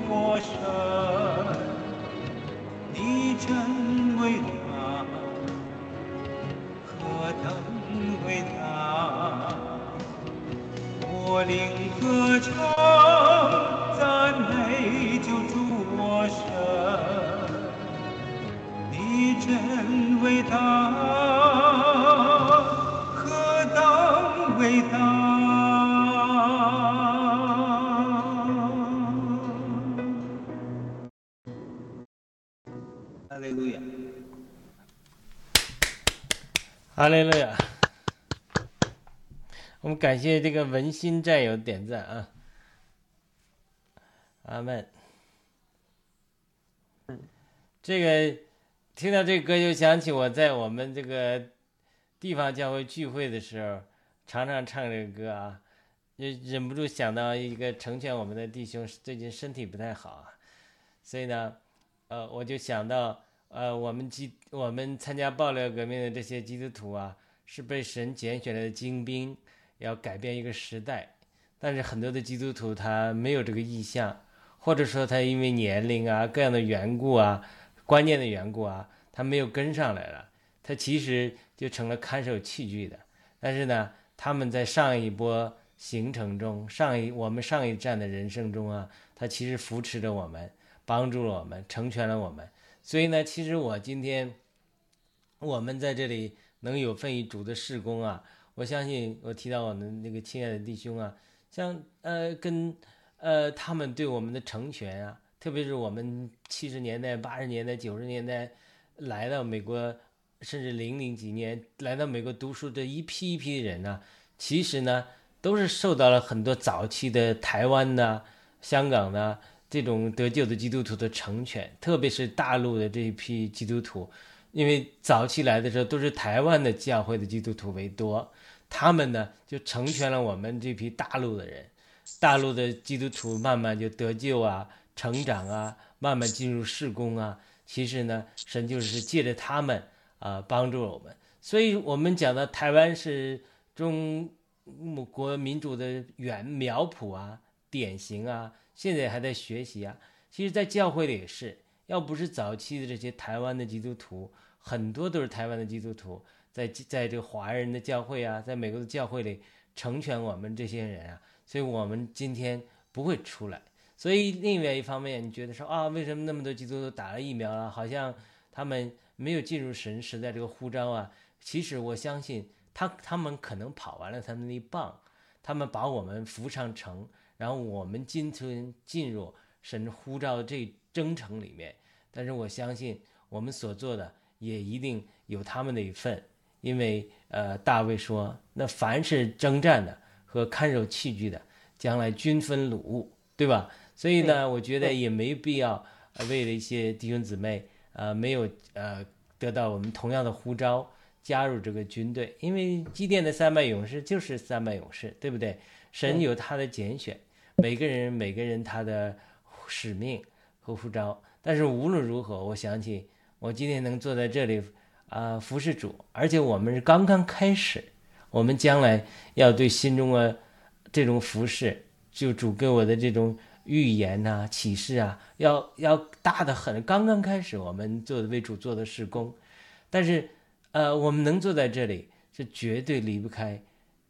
我神。你真伟大，何等伟大！我领歌唱，哈利路亚！我们感谢这个文心战友点赞啊，阿门。这个听到这歌就想起我在我们这个地方教会聚会的时候，常常唱这个歌啊，就忍不住想到一个成全我们的弟兄最近身体不太好啊，所以呢，呃，我就想到，呃，我们基我们参加爆料革命的这些基督徒啊，是被神拣选来的精兵，要改变一个时代。但是很多的基督徒他没有这个意向，或者说他因为年龄啊各样的缘故啊，观念的缘故啊，他没有跟上来了，他其实就成了看守器具的。但是呢，他们在上一波行程中，上一我们上一站的人生中啊，他其实扶持着我们，帮助了我们，成全了我们。所以呢，其实我今天我们在这里能有份于主的事工啊，我相信我提到我们那个亲爱的弟兄啊，像呃跟呃他们对我们的成全啊，特别是我们七十年代、八十年代、九十年代来到美国，甚至零零几年来到美国读书这一批一批人呢、其实呢都是受到了很多早期的台湾呐、香港的这种得救的基督徒的成全，特别是大陆的这一批基督徒，因为早期来的时候都是台湾的教会的基督徒为多，他们呢就成全了我们这批大陆的人，大陆的基督徒慢慢就得救啊、成长啊，慢慢进入事工啊。其实呢，神就是借着他们啊、帮助了我们，所以我们讲的台湾是中国民主的原苗圃啊、典型啊，现在还在学习啊。其实，在教会里也是，要不是早期的这些台湾的基督徒，很多都是台湾的基督徒，在在这个华人的教会啊，在美国的教会里成全我们这些人啊，所以我们今天不会出来。所以另外一方面，你觉得说啊，为什么那么多基督徒打了疫苗了，好像他们没有进入神时代这个呼召啊？其实我相信他他们可能跑完了他们那一棒，他们把我们扶上城，然后我们进村进入神呼召的这征程里面。但是我相信我们所做的也一定有他们的一份，因为呃，大卫说，那凡是征战的和看守器具的，将来均分掳物，对吧？所以呢，我觉得也没必要呃为了一些弟兄姊妹呃没有呃得到我们同样的呼召加入这个军队，因为基甸的三百勇士就是三百勇士，对不对？神有他的拣选，每个人每个人他的使命和呼召。但是无论如何，我想起我今天能坐在这里啊、服侍主，而且我们是刚刚开始，我们将来要对心中的这种服侍，就主给我的这种预言呐、启示啊，要要大的很。刚刚开始，我们做的为主做的事工，但是呃，我们能坐在这里，是绝对离不开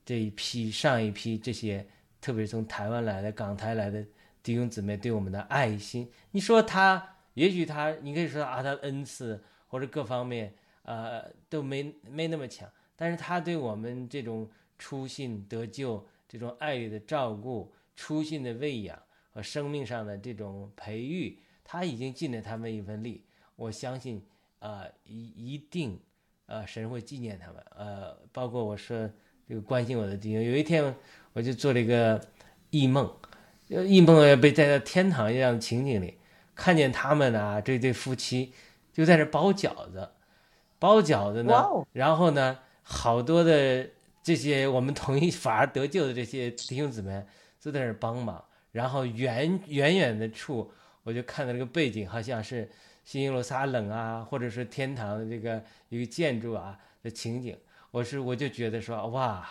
这一批上一批这些，特别是从台湾来的、港台来的弟兄姊妹对我们的爱心。你说他，也许他，你可以说啊，他恩赐或者各方面呃都没没那么强，但是他对我们这种初信得救、这种爱的照顾、初信的喂养和生命上的这种培育，他已经尽了他们一份力。我相信，呃，一一定，呃，神会纪念他们。呃，包括我说这个关心我的弟兄，有一天我就做了一个异梦，呃异梦被带到天堂一样的情景里，看见他们啊这对夫妻就在这包饺子，包饺子呢然后呢，好多的这些我们同一反而得救的这些弟兄姊妹都在那儿帮忙，然后远远远的处，我就看到这个背景好像是新耶路撒冷啊，或者是天堂的这个一个建筑啊的情景，我是我就觉得说哇，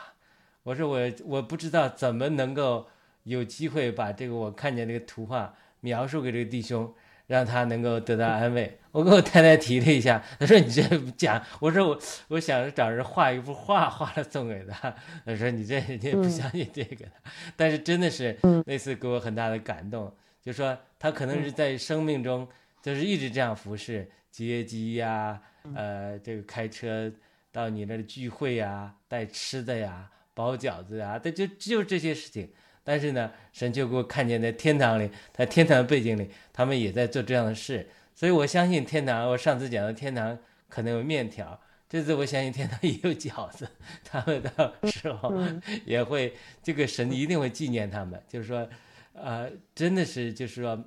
我说我我不知道怎么能够有机会把这个我看见这个图画描述给这个弟兄，让他能够得到安慰。我跟我太太提了一下，她说你这讲，我说我我想找人画一幅画，画了送给他。她说你这人家不相信这个的，但是真的是那次给我很大的感动，就说他可能是在生命中就是一直这样服侍接机呀，呃，这个开车到你那儿聚会呀，带吃的呀，包饺子呀，这就就这些事情。但是呢，神就给我看见在天堂里，在天堂背景里，他们也在做这样的事。所以我相信天堂，我上次讲的天堂可能有面条，这次我相信天堂也有饺子，他们到时候 也会，这个神一定会纪念他们，就是说，呃，真的是就是说，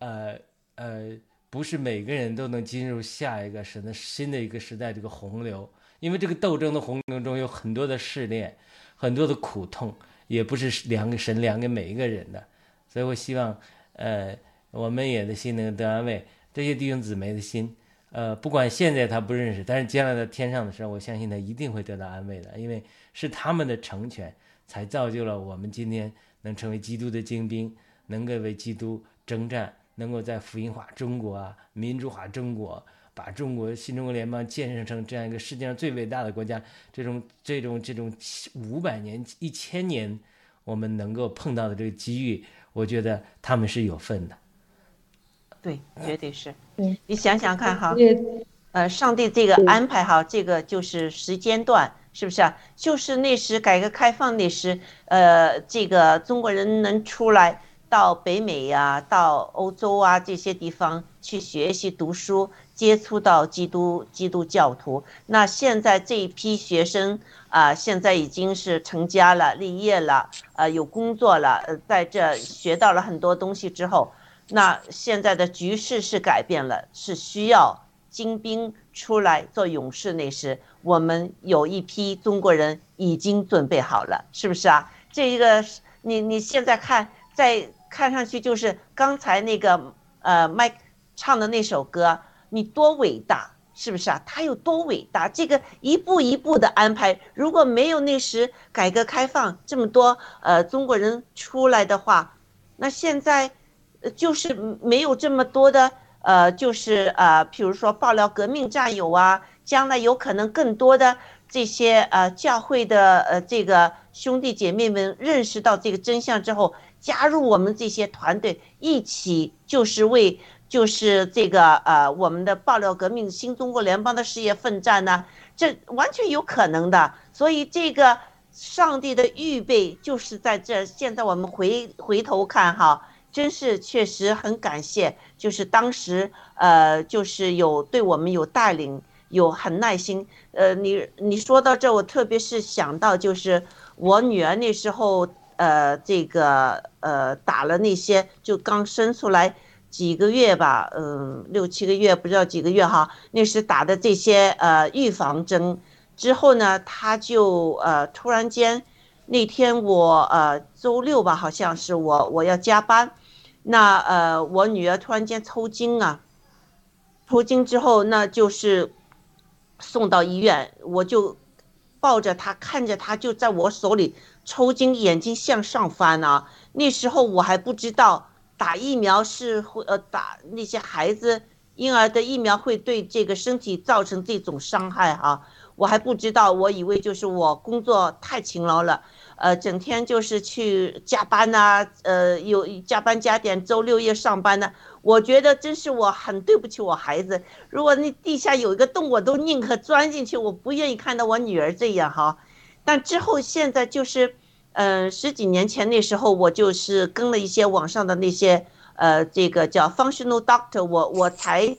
呃呃，不是每个人都能进入下一个神的新的一个时代这个洪流，因为这个斗争的洪流中有很多的试炼，很多的苦痛，也不是量给神量给每一个人的，所以我希望，呃，我们也的心能得安慰，这些弟兄姊妹的心，呃，不管现在他不认识，但是将来在天上的时候，我相信他一定会得到安慰的，因为是他们的成全，才造就了我们今天能成为基督的精兵，能够为基督征战，能够在福音化中国啊、民主化中国，把中国新中国联邦建设成这样一个世界上最伟大的国家，这种这种这种五百年、一千年，我们能够碰到的这个机遇，我觉得他们是有份的。对，绝对是。对你想想看哈，呃，上帝这个安排哈，这个就是时间段，是不是啊？就是那时改革开放那时，呃，这个中国人能出来到北美呀、到欧洲啊这些地方去学习读书，接触到基督基督教徒。那现在这一批学生啊、现在已经是成家了、立业了，呃，有工作了，呃，在这学到了很多东西之后。那现在的局势是改变了，是需要精兵出来做勇士。那时我们有一批中国人已经准备好了，是不是啊？这一个你你现在看，在看上去就是刚才那个呃麦唱的那首歌，你多伟大，是不是啊？他有多伟大？这个一步一步的安排，如果没有那时改革开放这么多呃中国人出来的话，那现在。就是没有这么多的呃，就是呃，譬如说爆料革命战友啊，将来有可能更多的这些呃教会的呃这个兄弟姐妹们认识到这个真相之后，加入我们这些团队，一起就是为就是这个呃我们的爆料革命新中国联邦的事业奋战呢，这完全有可能的。所以这个上帝的预备就是在这。现在我们回回头看哈，真是确实很感谢，就是当时呃，就是有对我们有带领，有很耐心。呃，你你说到这，我特别是想到就是我女儿那时候呃，这个呃打了那些就刚生出来几个月吧，嗯，六七个月不知道几个月哈，那时打的这些呃预防针。之后呢，他就呃突然间，那天我呃周六吧，好像是我我要加班，那呃我女儿突然间抽筋啊，抽筋之后那就是送到医院，我就抱着她看着她就在我手里抽筋，眼睛向上翻啊。那时候我还不知道打疫苗是会呃打那些孩子婴儿的疫苗会对这个身体造成这种伤害哈。我还不知道，我以为就是我工作太勤劳了，呃，整天就是去加班呐，呃，有加班加点，周六夜上班呢。我觉得真是我很对不起我孩子。如果那地下有一个洞，我都宁可钻进去，我不愿意看到我女儿这样哈。但之后现在就是，嗯，十几年前那时候我就是跟了一些网上的那些，呃，这个叫 functional doctor，我我才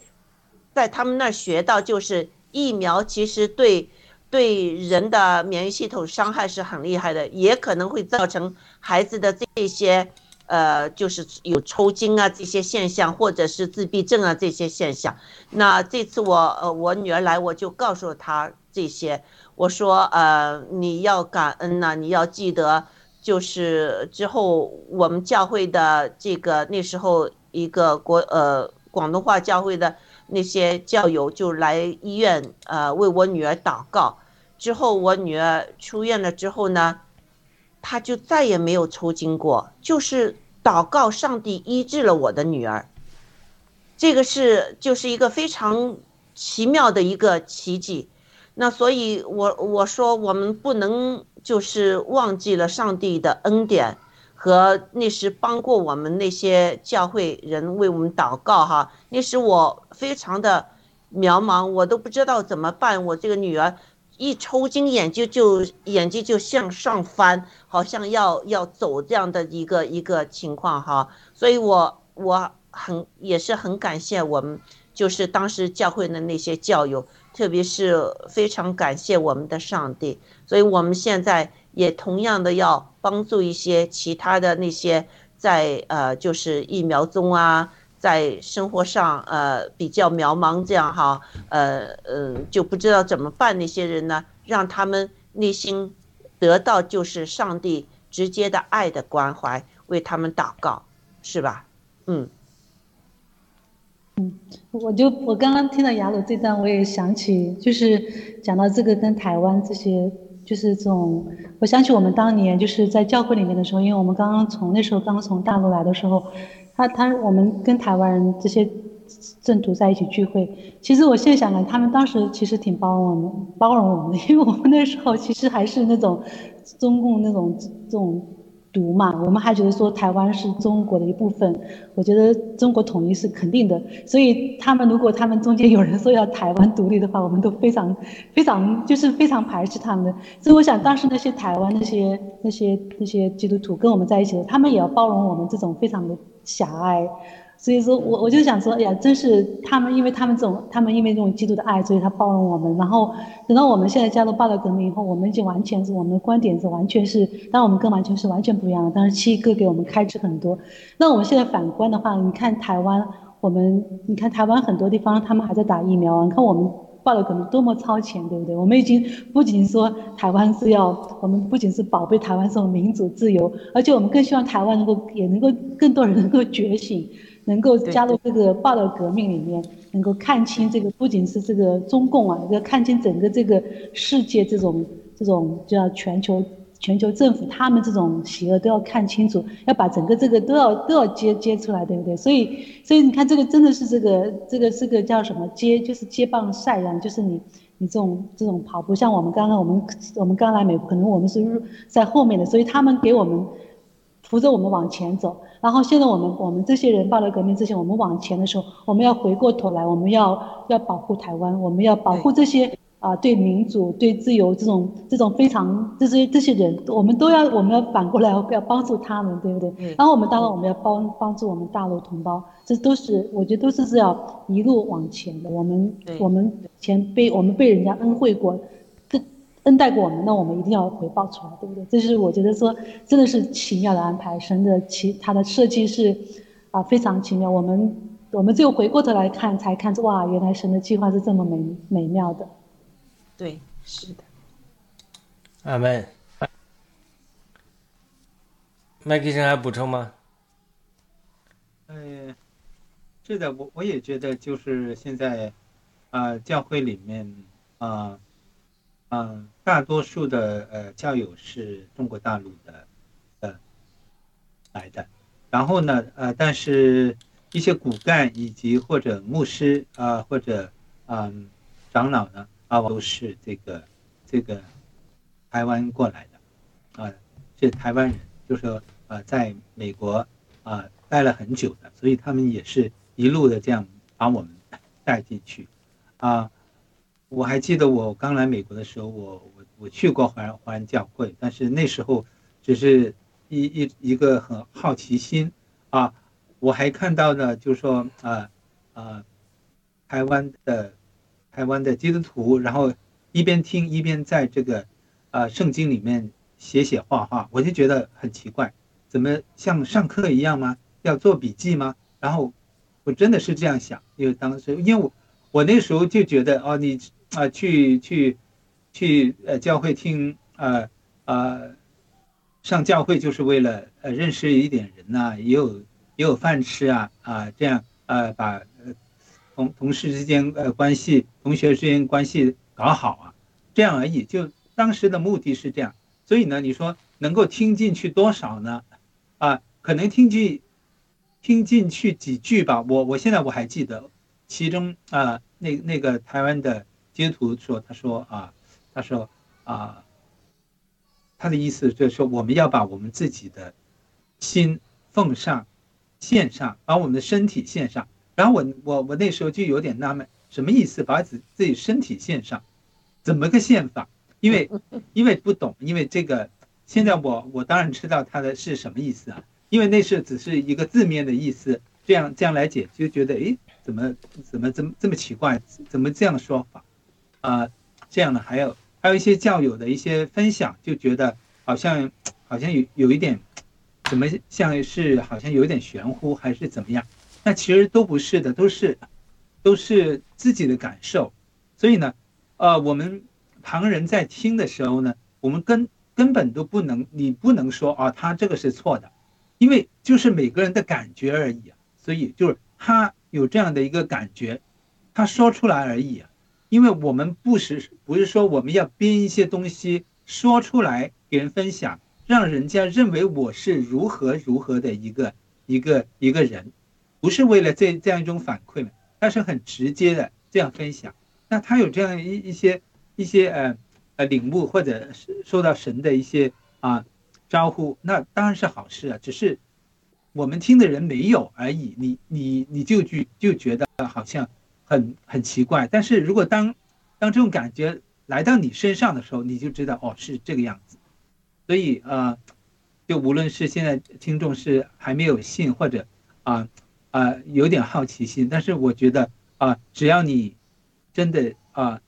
在他们那儿学到就是。疫苗其实对对人的免疫系统伤害是很厉害的，也可能会造成孩子的这些呃，就是有抽筋啊这些现象，或者是自闭症啊这些现象。那这次我呃我女儿来，我就告诉她这些，我说呃你要感恩呐，你要记得，就是之后我们教会的这个那时候一个国呃广东话教会的。那些教友就来医院，呃，为我女儿祷告。之后我女儿出院了之后呢，她就再也没有抽筋过，就是祷告上帝医治了我的女儿。这个是就是一个非常奇妙的一个奇迹。那所以，我我说我们不能就是忘记了上帝的恩典。和那时帮过我们那些教会人为我们祷告哈，那时我非常的渺茫，我都不知道怎么办。我这个女儿一抽筋，眼睛就眼睛就向上翻，好像要要走这样的一个一个情况哈。所以我我很也是很感谢我们，就是当时教会的那些教友，特别是非常感谢我们的上帝。所以我们现在。也同样的要帮助一些其他的那些在呃就是疫苗中啊，在生活上呃比较渺茫这样哈呃嗯就不知道怎么办那些人呢，让他们内心得到就是上帝直接的爱的关怀，为他们祷告，是吧？嗯我就我刚刚听到雅鲁这段，我也想起就是讲到这个跟台湾这些。就是这种，我想起我们当年就是在教会里面的时候，因为我们刚刚从那时候刚从大陆来的时候，他他我们跟台湾人这些正徒在一起聚会。其实我现在想来，他们当时其实挺包容我们，包容我们的，因为我们那时候其实还是那种中共那种这种。独嘛，我们还觉得说台湾是中国的一部分，我觉得中国统一是肯定的，所以他们如果他们中间有人说要台湾独立的话，我们都非常非常就是非常排斥他们的。所以我想当时那些台湾那些那些那些基督徒跟我们在一起的，他们也要包容我们这种非常的狭隘。所以说我我就想说，哎呀，真是他们，因为他们这种，他们因为这种基督的爱，所以他包容我们。然后等到我们现在加入报道革命以后，我们已经完全是我们的观点是完全是，当然我们跟完全是完全不一样的。但是七哥给我们开支很多。那我们现在反观的话，你看台湾，我们你看台湾很多地方他们还在打疫苗啊。你看我们报道革命多么超前，对不对？我们已经不仅说台湾是要，我们不仅是宝贝台湾这种民主自由，而且我们更希望台湾能够也能够更多人能够觉醒。能够加入这个报道革命里面，能够看清这个不仅是这个中共啊，要看清整个这个世界这种这种叫全球全球政府他们这种邪恶都要看清楚，要把整个这个都要都要揭揭出来，对不对？所以所以你看这个真的是这个这个是个叫什么接就是接棒赛一样，就是你你这种这种跑步，像我们刚刚我们我们刚来美国，可能我们是在后面的，所以他们给我们扶着我们往前走。然后现在我们我们这些人报了革命之前，我们往前的时候，我们要回过头来，我们要要保护台湾，我们要保护这些啊，对民主、对自由这种这种非常这些这些人，我们都要我们要反过来要帮助他们，对不对？对然后我们当然我们要帮帮助我们大陆同胞，这都是我觉得都是是要一路往前的。我们我们前被我们被人家恩惠过，恩恩待过我们，那我们一定要回报出来，对不对？这是我觉得说真的是奇妙的安排，神的其他的设计是啊非常奇妙。我们我们只有回过头来看，才看出哇，原来神的计划是这么美美妙的。对，是的。阿门。麦克医生还补充吗？呃，是的，我我也觉得就是现在，啊、教会里面啊，啊、大多数的呃教友是中国大陆的，呃，来的，然后呢，呃，但是一些骨干以及或者牧师啊、或者嗯、长老呢，啊，都是这个这个台湾过来的，啊、是台湾人，就是说呃，在美国啊、待了很久的，所以他们也是一路的这样把我们带进去。啊、我还记得我刚来美国的时候，我我我去过华人华人教会，但是那时候只是一一一个很好奇心啊，我还看到呢，就是说啊啊、台湾的台湾的基督徒，然后一边听一边在这个啊圣经里面写写画画，我就觉得很奇怪，怎么像上课一样吗？要做笔记吗？然后我真的是这样想，因为当时因为我我那时候就觉得哦，你啊、去去去呃教会听呃呃上教会就是为了呃认识一点人呐、也有也有饭吃啊啊、这样呃把同同事之间呃关系、同学之间关系搞好啊，这样而已。就当时的目的是这样，所以呢，你说能够听进去多少呢？啊，可能听进听进去几句吧。我我现在我还记得，其中啊、那那个台湾的基督徒说，他说啊，他说啊，他的意思就是说，我们要把我们自己的心奉上、献上，把我们的身体献上。然后我我我那时候就有点纳闷，什么意思？把自自己身体献上，怎么个献法？因为 因为不懂，因为这个现在我我当然知道他的是什么意思啊，因为那是只是一个字面的意思，这样这样来解就觉得诶，怎么怎么怎么这么奇怪，怎么这样说法？啊、这样的还有还有一些教友的一些分享，就觉得好像好像有有一点，怎么像是好像有一点玄乎，还是怎么样？那其实都不是的，都是都是自己的感受。所以呢，呃，我们旁人在听的时候呢，我们根根本都不能，你不能说啊，他这个是错的，因为就是每个人的感觉而已啊。所以就是他有这样的一个感觉，他说出来而已啊。因为我们不是不是说我们要编一些东西说出来给人分享，让人家认为我是如何如何的一个一个一个人，不是为了这这样一种反馈嘛，他是很直接的这样分享。那他有这样一一些一些呃呃领悟，或者受到神的一些啊招呼，那当然是好事啊。只是我们听的人没有而已，你你你就觉就觉得好像很很奇怪。但是如果当当这种感觉来到你身上的时候，你就知道哦是这个样子。所以呃，就无论是现在听众是还没有信，或者啊啊、有点好奇心，但是我觉得啊、只要你真的啊、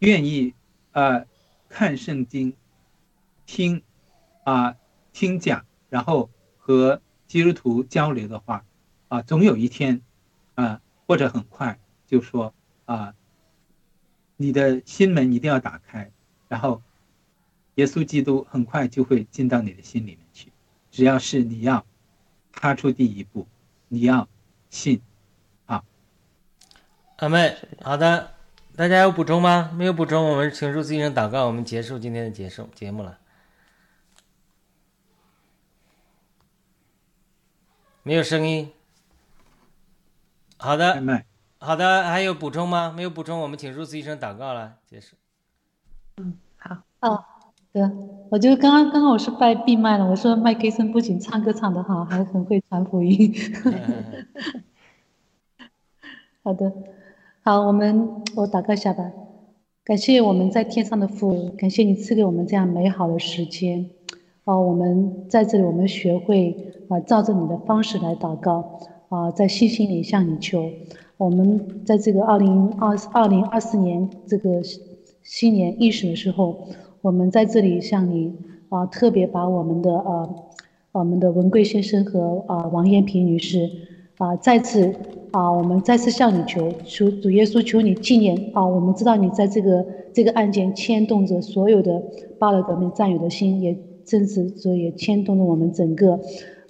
愿意啊、看圣经，听啊、听讲，然后和基督徒交流的话啊、总有一天啊、或者很快就说啊、你的心门一定要打开，然后耶稣基督很快就会进到你的心里面去。只要是你要踏出第一步，你要信，啊阿妹，好的，大家有补充吗？没有补充，我们请入自己人祷告，我们结束今天的结束节目了。没有声音。好的。好的，还有补充吗？没有补充，我们请入资医生祷告了，结束。嗯，好哦，对，我就刚刚刚刚我是拜闭麦了，我说麦克医生不仅唱歌唱得好，还很会传福音。好的，好，我们我祷告一下吧。感谢我们在天上的父，感谢你赐给我们这样美好的时间。哦，我们在这里，我们学会啊，照着你的方式来祷告啊，在信心里向你求。我们在这个二零二二零二四年这个新年伊始的时候，我们在这里向你啊，特别把我们的呃，我们的文贵先生和啊王艳萍女士啊，再次啊，我们再次向你求，求主耶稣，求你纪念啊，我们知道你在这个这个案件牵动着所有的巴勒革命战友的心，也正是所以也牵动着我们整个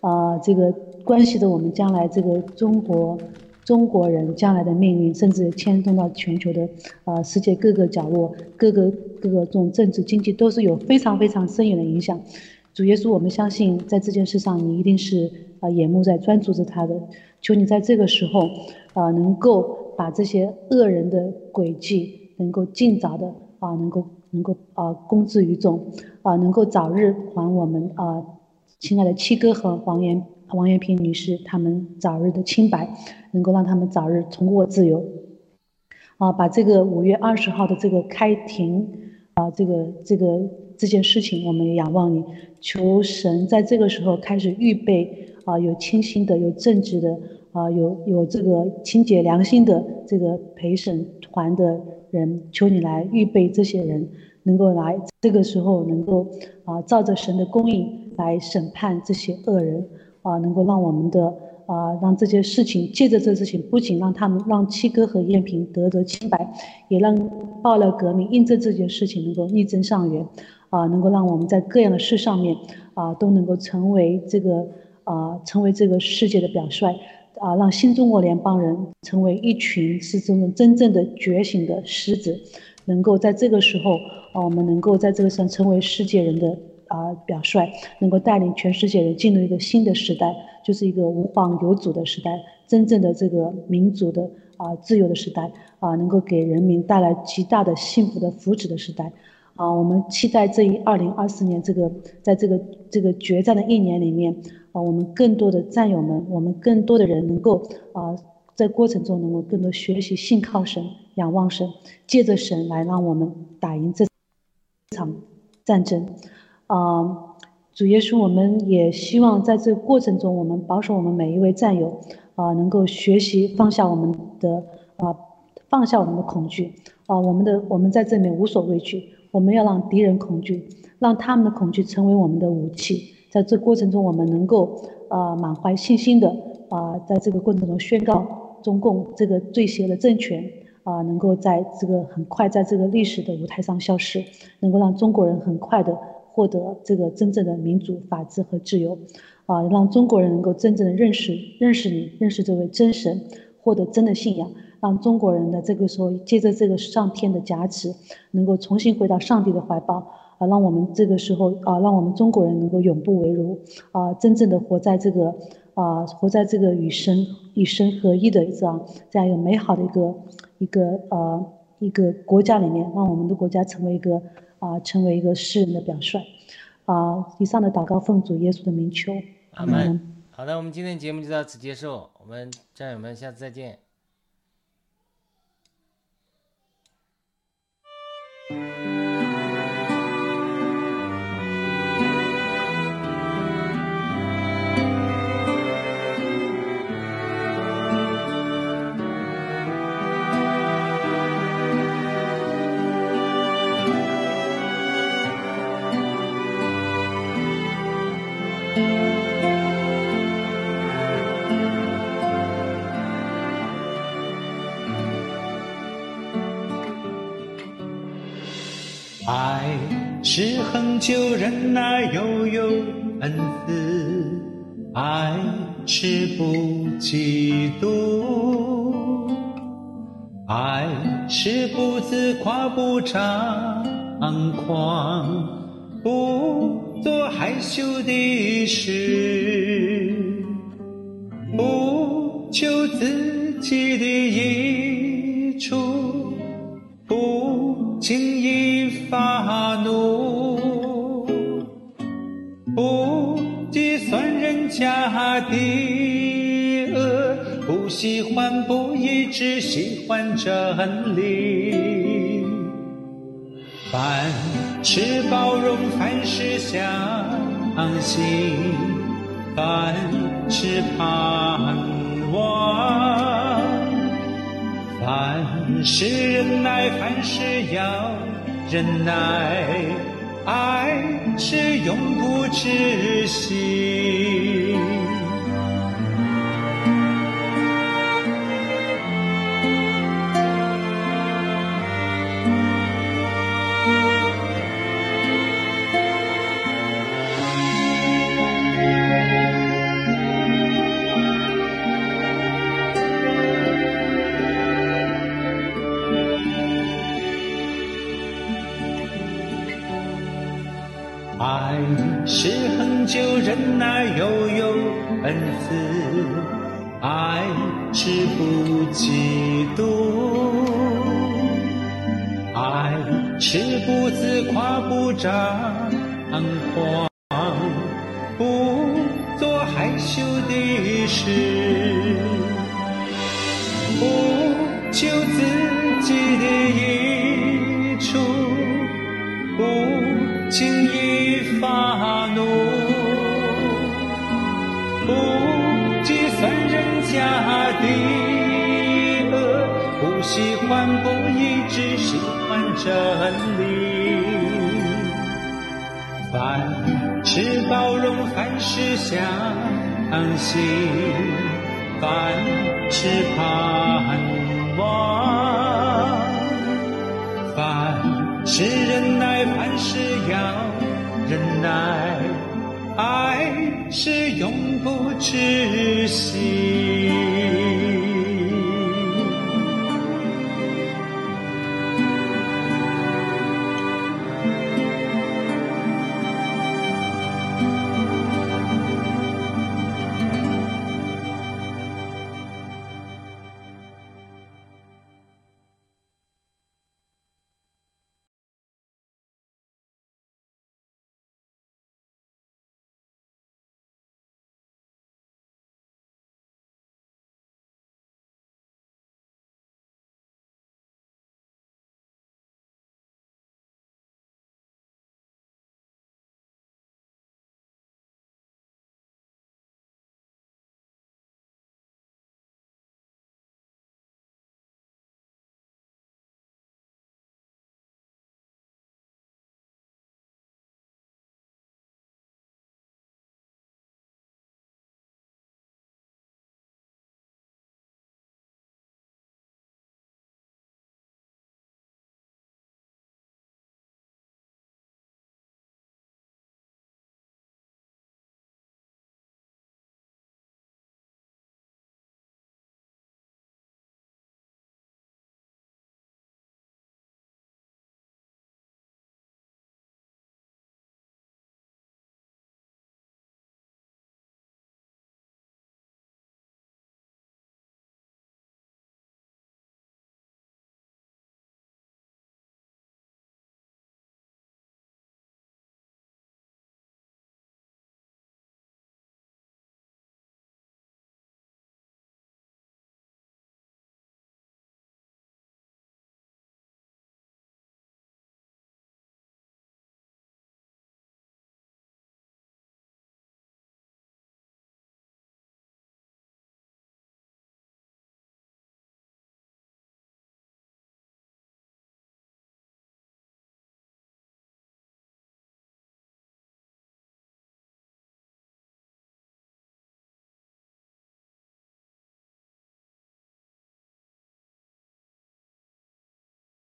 啊这个关系着我们将来这个中国。中国人将来的命运，甚至牵动到全球的啊世界各个角落、各个各个这种政治经济，都是有非常非常深远的影响。主耶稣，我们相信在这件事上，你一定是啊眼目在专注着他的。求你在这个时候啊，能够把这些恶人的诡计，能够尽早的啊，能够能够啊公之于众啊，能够早日还我们啊亲爱的七哥和黄延王艳萍女士他们早日的清白。能够让他们早日重获自由，啊，把这个五月二十号的这个开庭，啊，这个这个这件事情，我们也仰望你，求神在这个时候开始预备，啊，有清新的，有正直的，啊，有有这个清洁良心的这个陪审团的人，求你来预备这些人，能够来这个时候能够啊，照着神的公义来审判这些恶人，啊，能够让我们的。啊，让这件事情借着这事情，不仅让他们让七哥和燕平得得清白，也让爆料革命印证这件事情能够逆增上缘，啊，能够让我们在各样的事上面啊都能够成为这个啊成为这个世界的表率，啊，让新中国联邦人成为一群是这种真正的觉醒的狮子，能够在这个时候啊，我们能够在这个上成为世界人的啊表率，能够带领全世界人进入一个新的时代。就是一个无皇有主的时代，真正的这个民主的啊自由的时代啊，能够给人民带来极大的幸福的福祉的时代啊，我们期待这一二零二四年这个在这个这个决战的一年里面啊，我们更多的战友们，我们更多的人能够啊在过程中能够更多学习信靠神、仰望神，借着神来让我们打赢这场战争啊。主耶稣，我们也希望在这个过程中，我们保守我们每一位战友，啊，能够学习放下我们的啊，放下我们的恐惧，啊，我们的我们在这里面无所畏惧，我们要让敌人恐惧，让他们的恐惧成为我们的武器。在这过程中，我们能够啊满怀信心的啊，在这个过程中宣告中共这个最邪的政权啊，能够在这个很快在这个历史的舞台上消失，能够让中国人很快的。获得这个真正的民主、法治和自由，啊，让中国人能够真正的认识、认识你、认识这位真神，获得真的信仰，让中国人的这个时候借着这个上天的加持，能够重新回到上帝的怀抱，啊，让我们这个时候啊，让我们中国人能够永不为奴，啊，真正的活在这个啊，活在这个与神与神合一的这样这样一个美好的一个一个呃一个国家里面，让我们的国家成为一个。啊，成为一个世人的表率，啊，以上的祷告奉主耶稣的名求，阿门。好的，我们今天节目就到此结束，我们战友们下次再见。爱是恒久忍耐，又有恩慈；爱是不嫉妒；爱是不自夸，不张狂，不做害羞的事，不求自己的益处，不轻发怒不计算人家的恶不喜欢不义只喜欢真理凡事包容凡事相信凡事盼望凡事忍耐凡事要忍耐爱是永不止息。张是相信凡事盼望凡事忍耐凡事要忍耐爱是永不止息。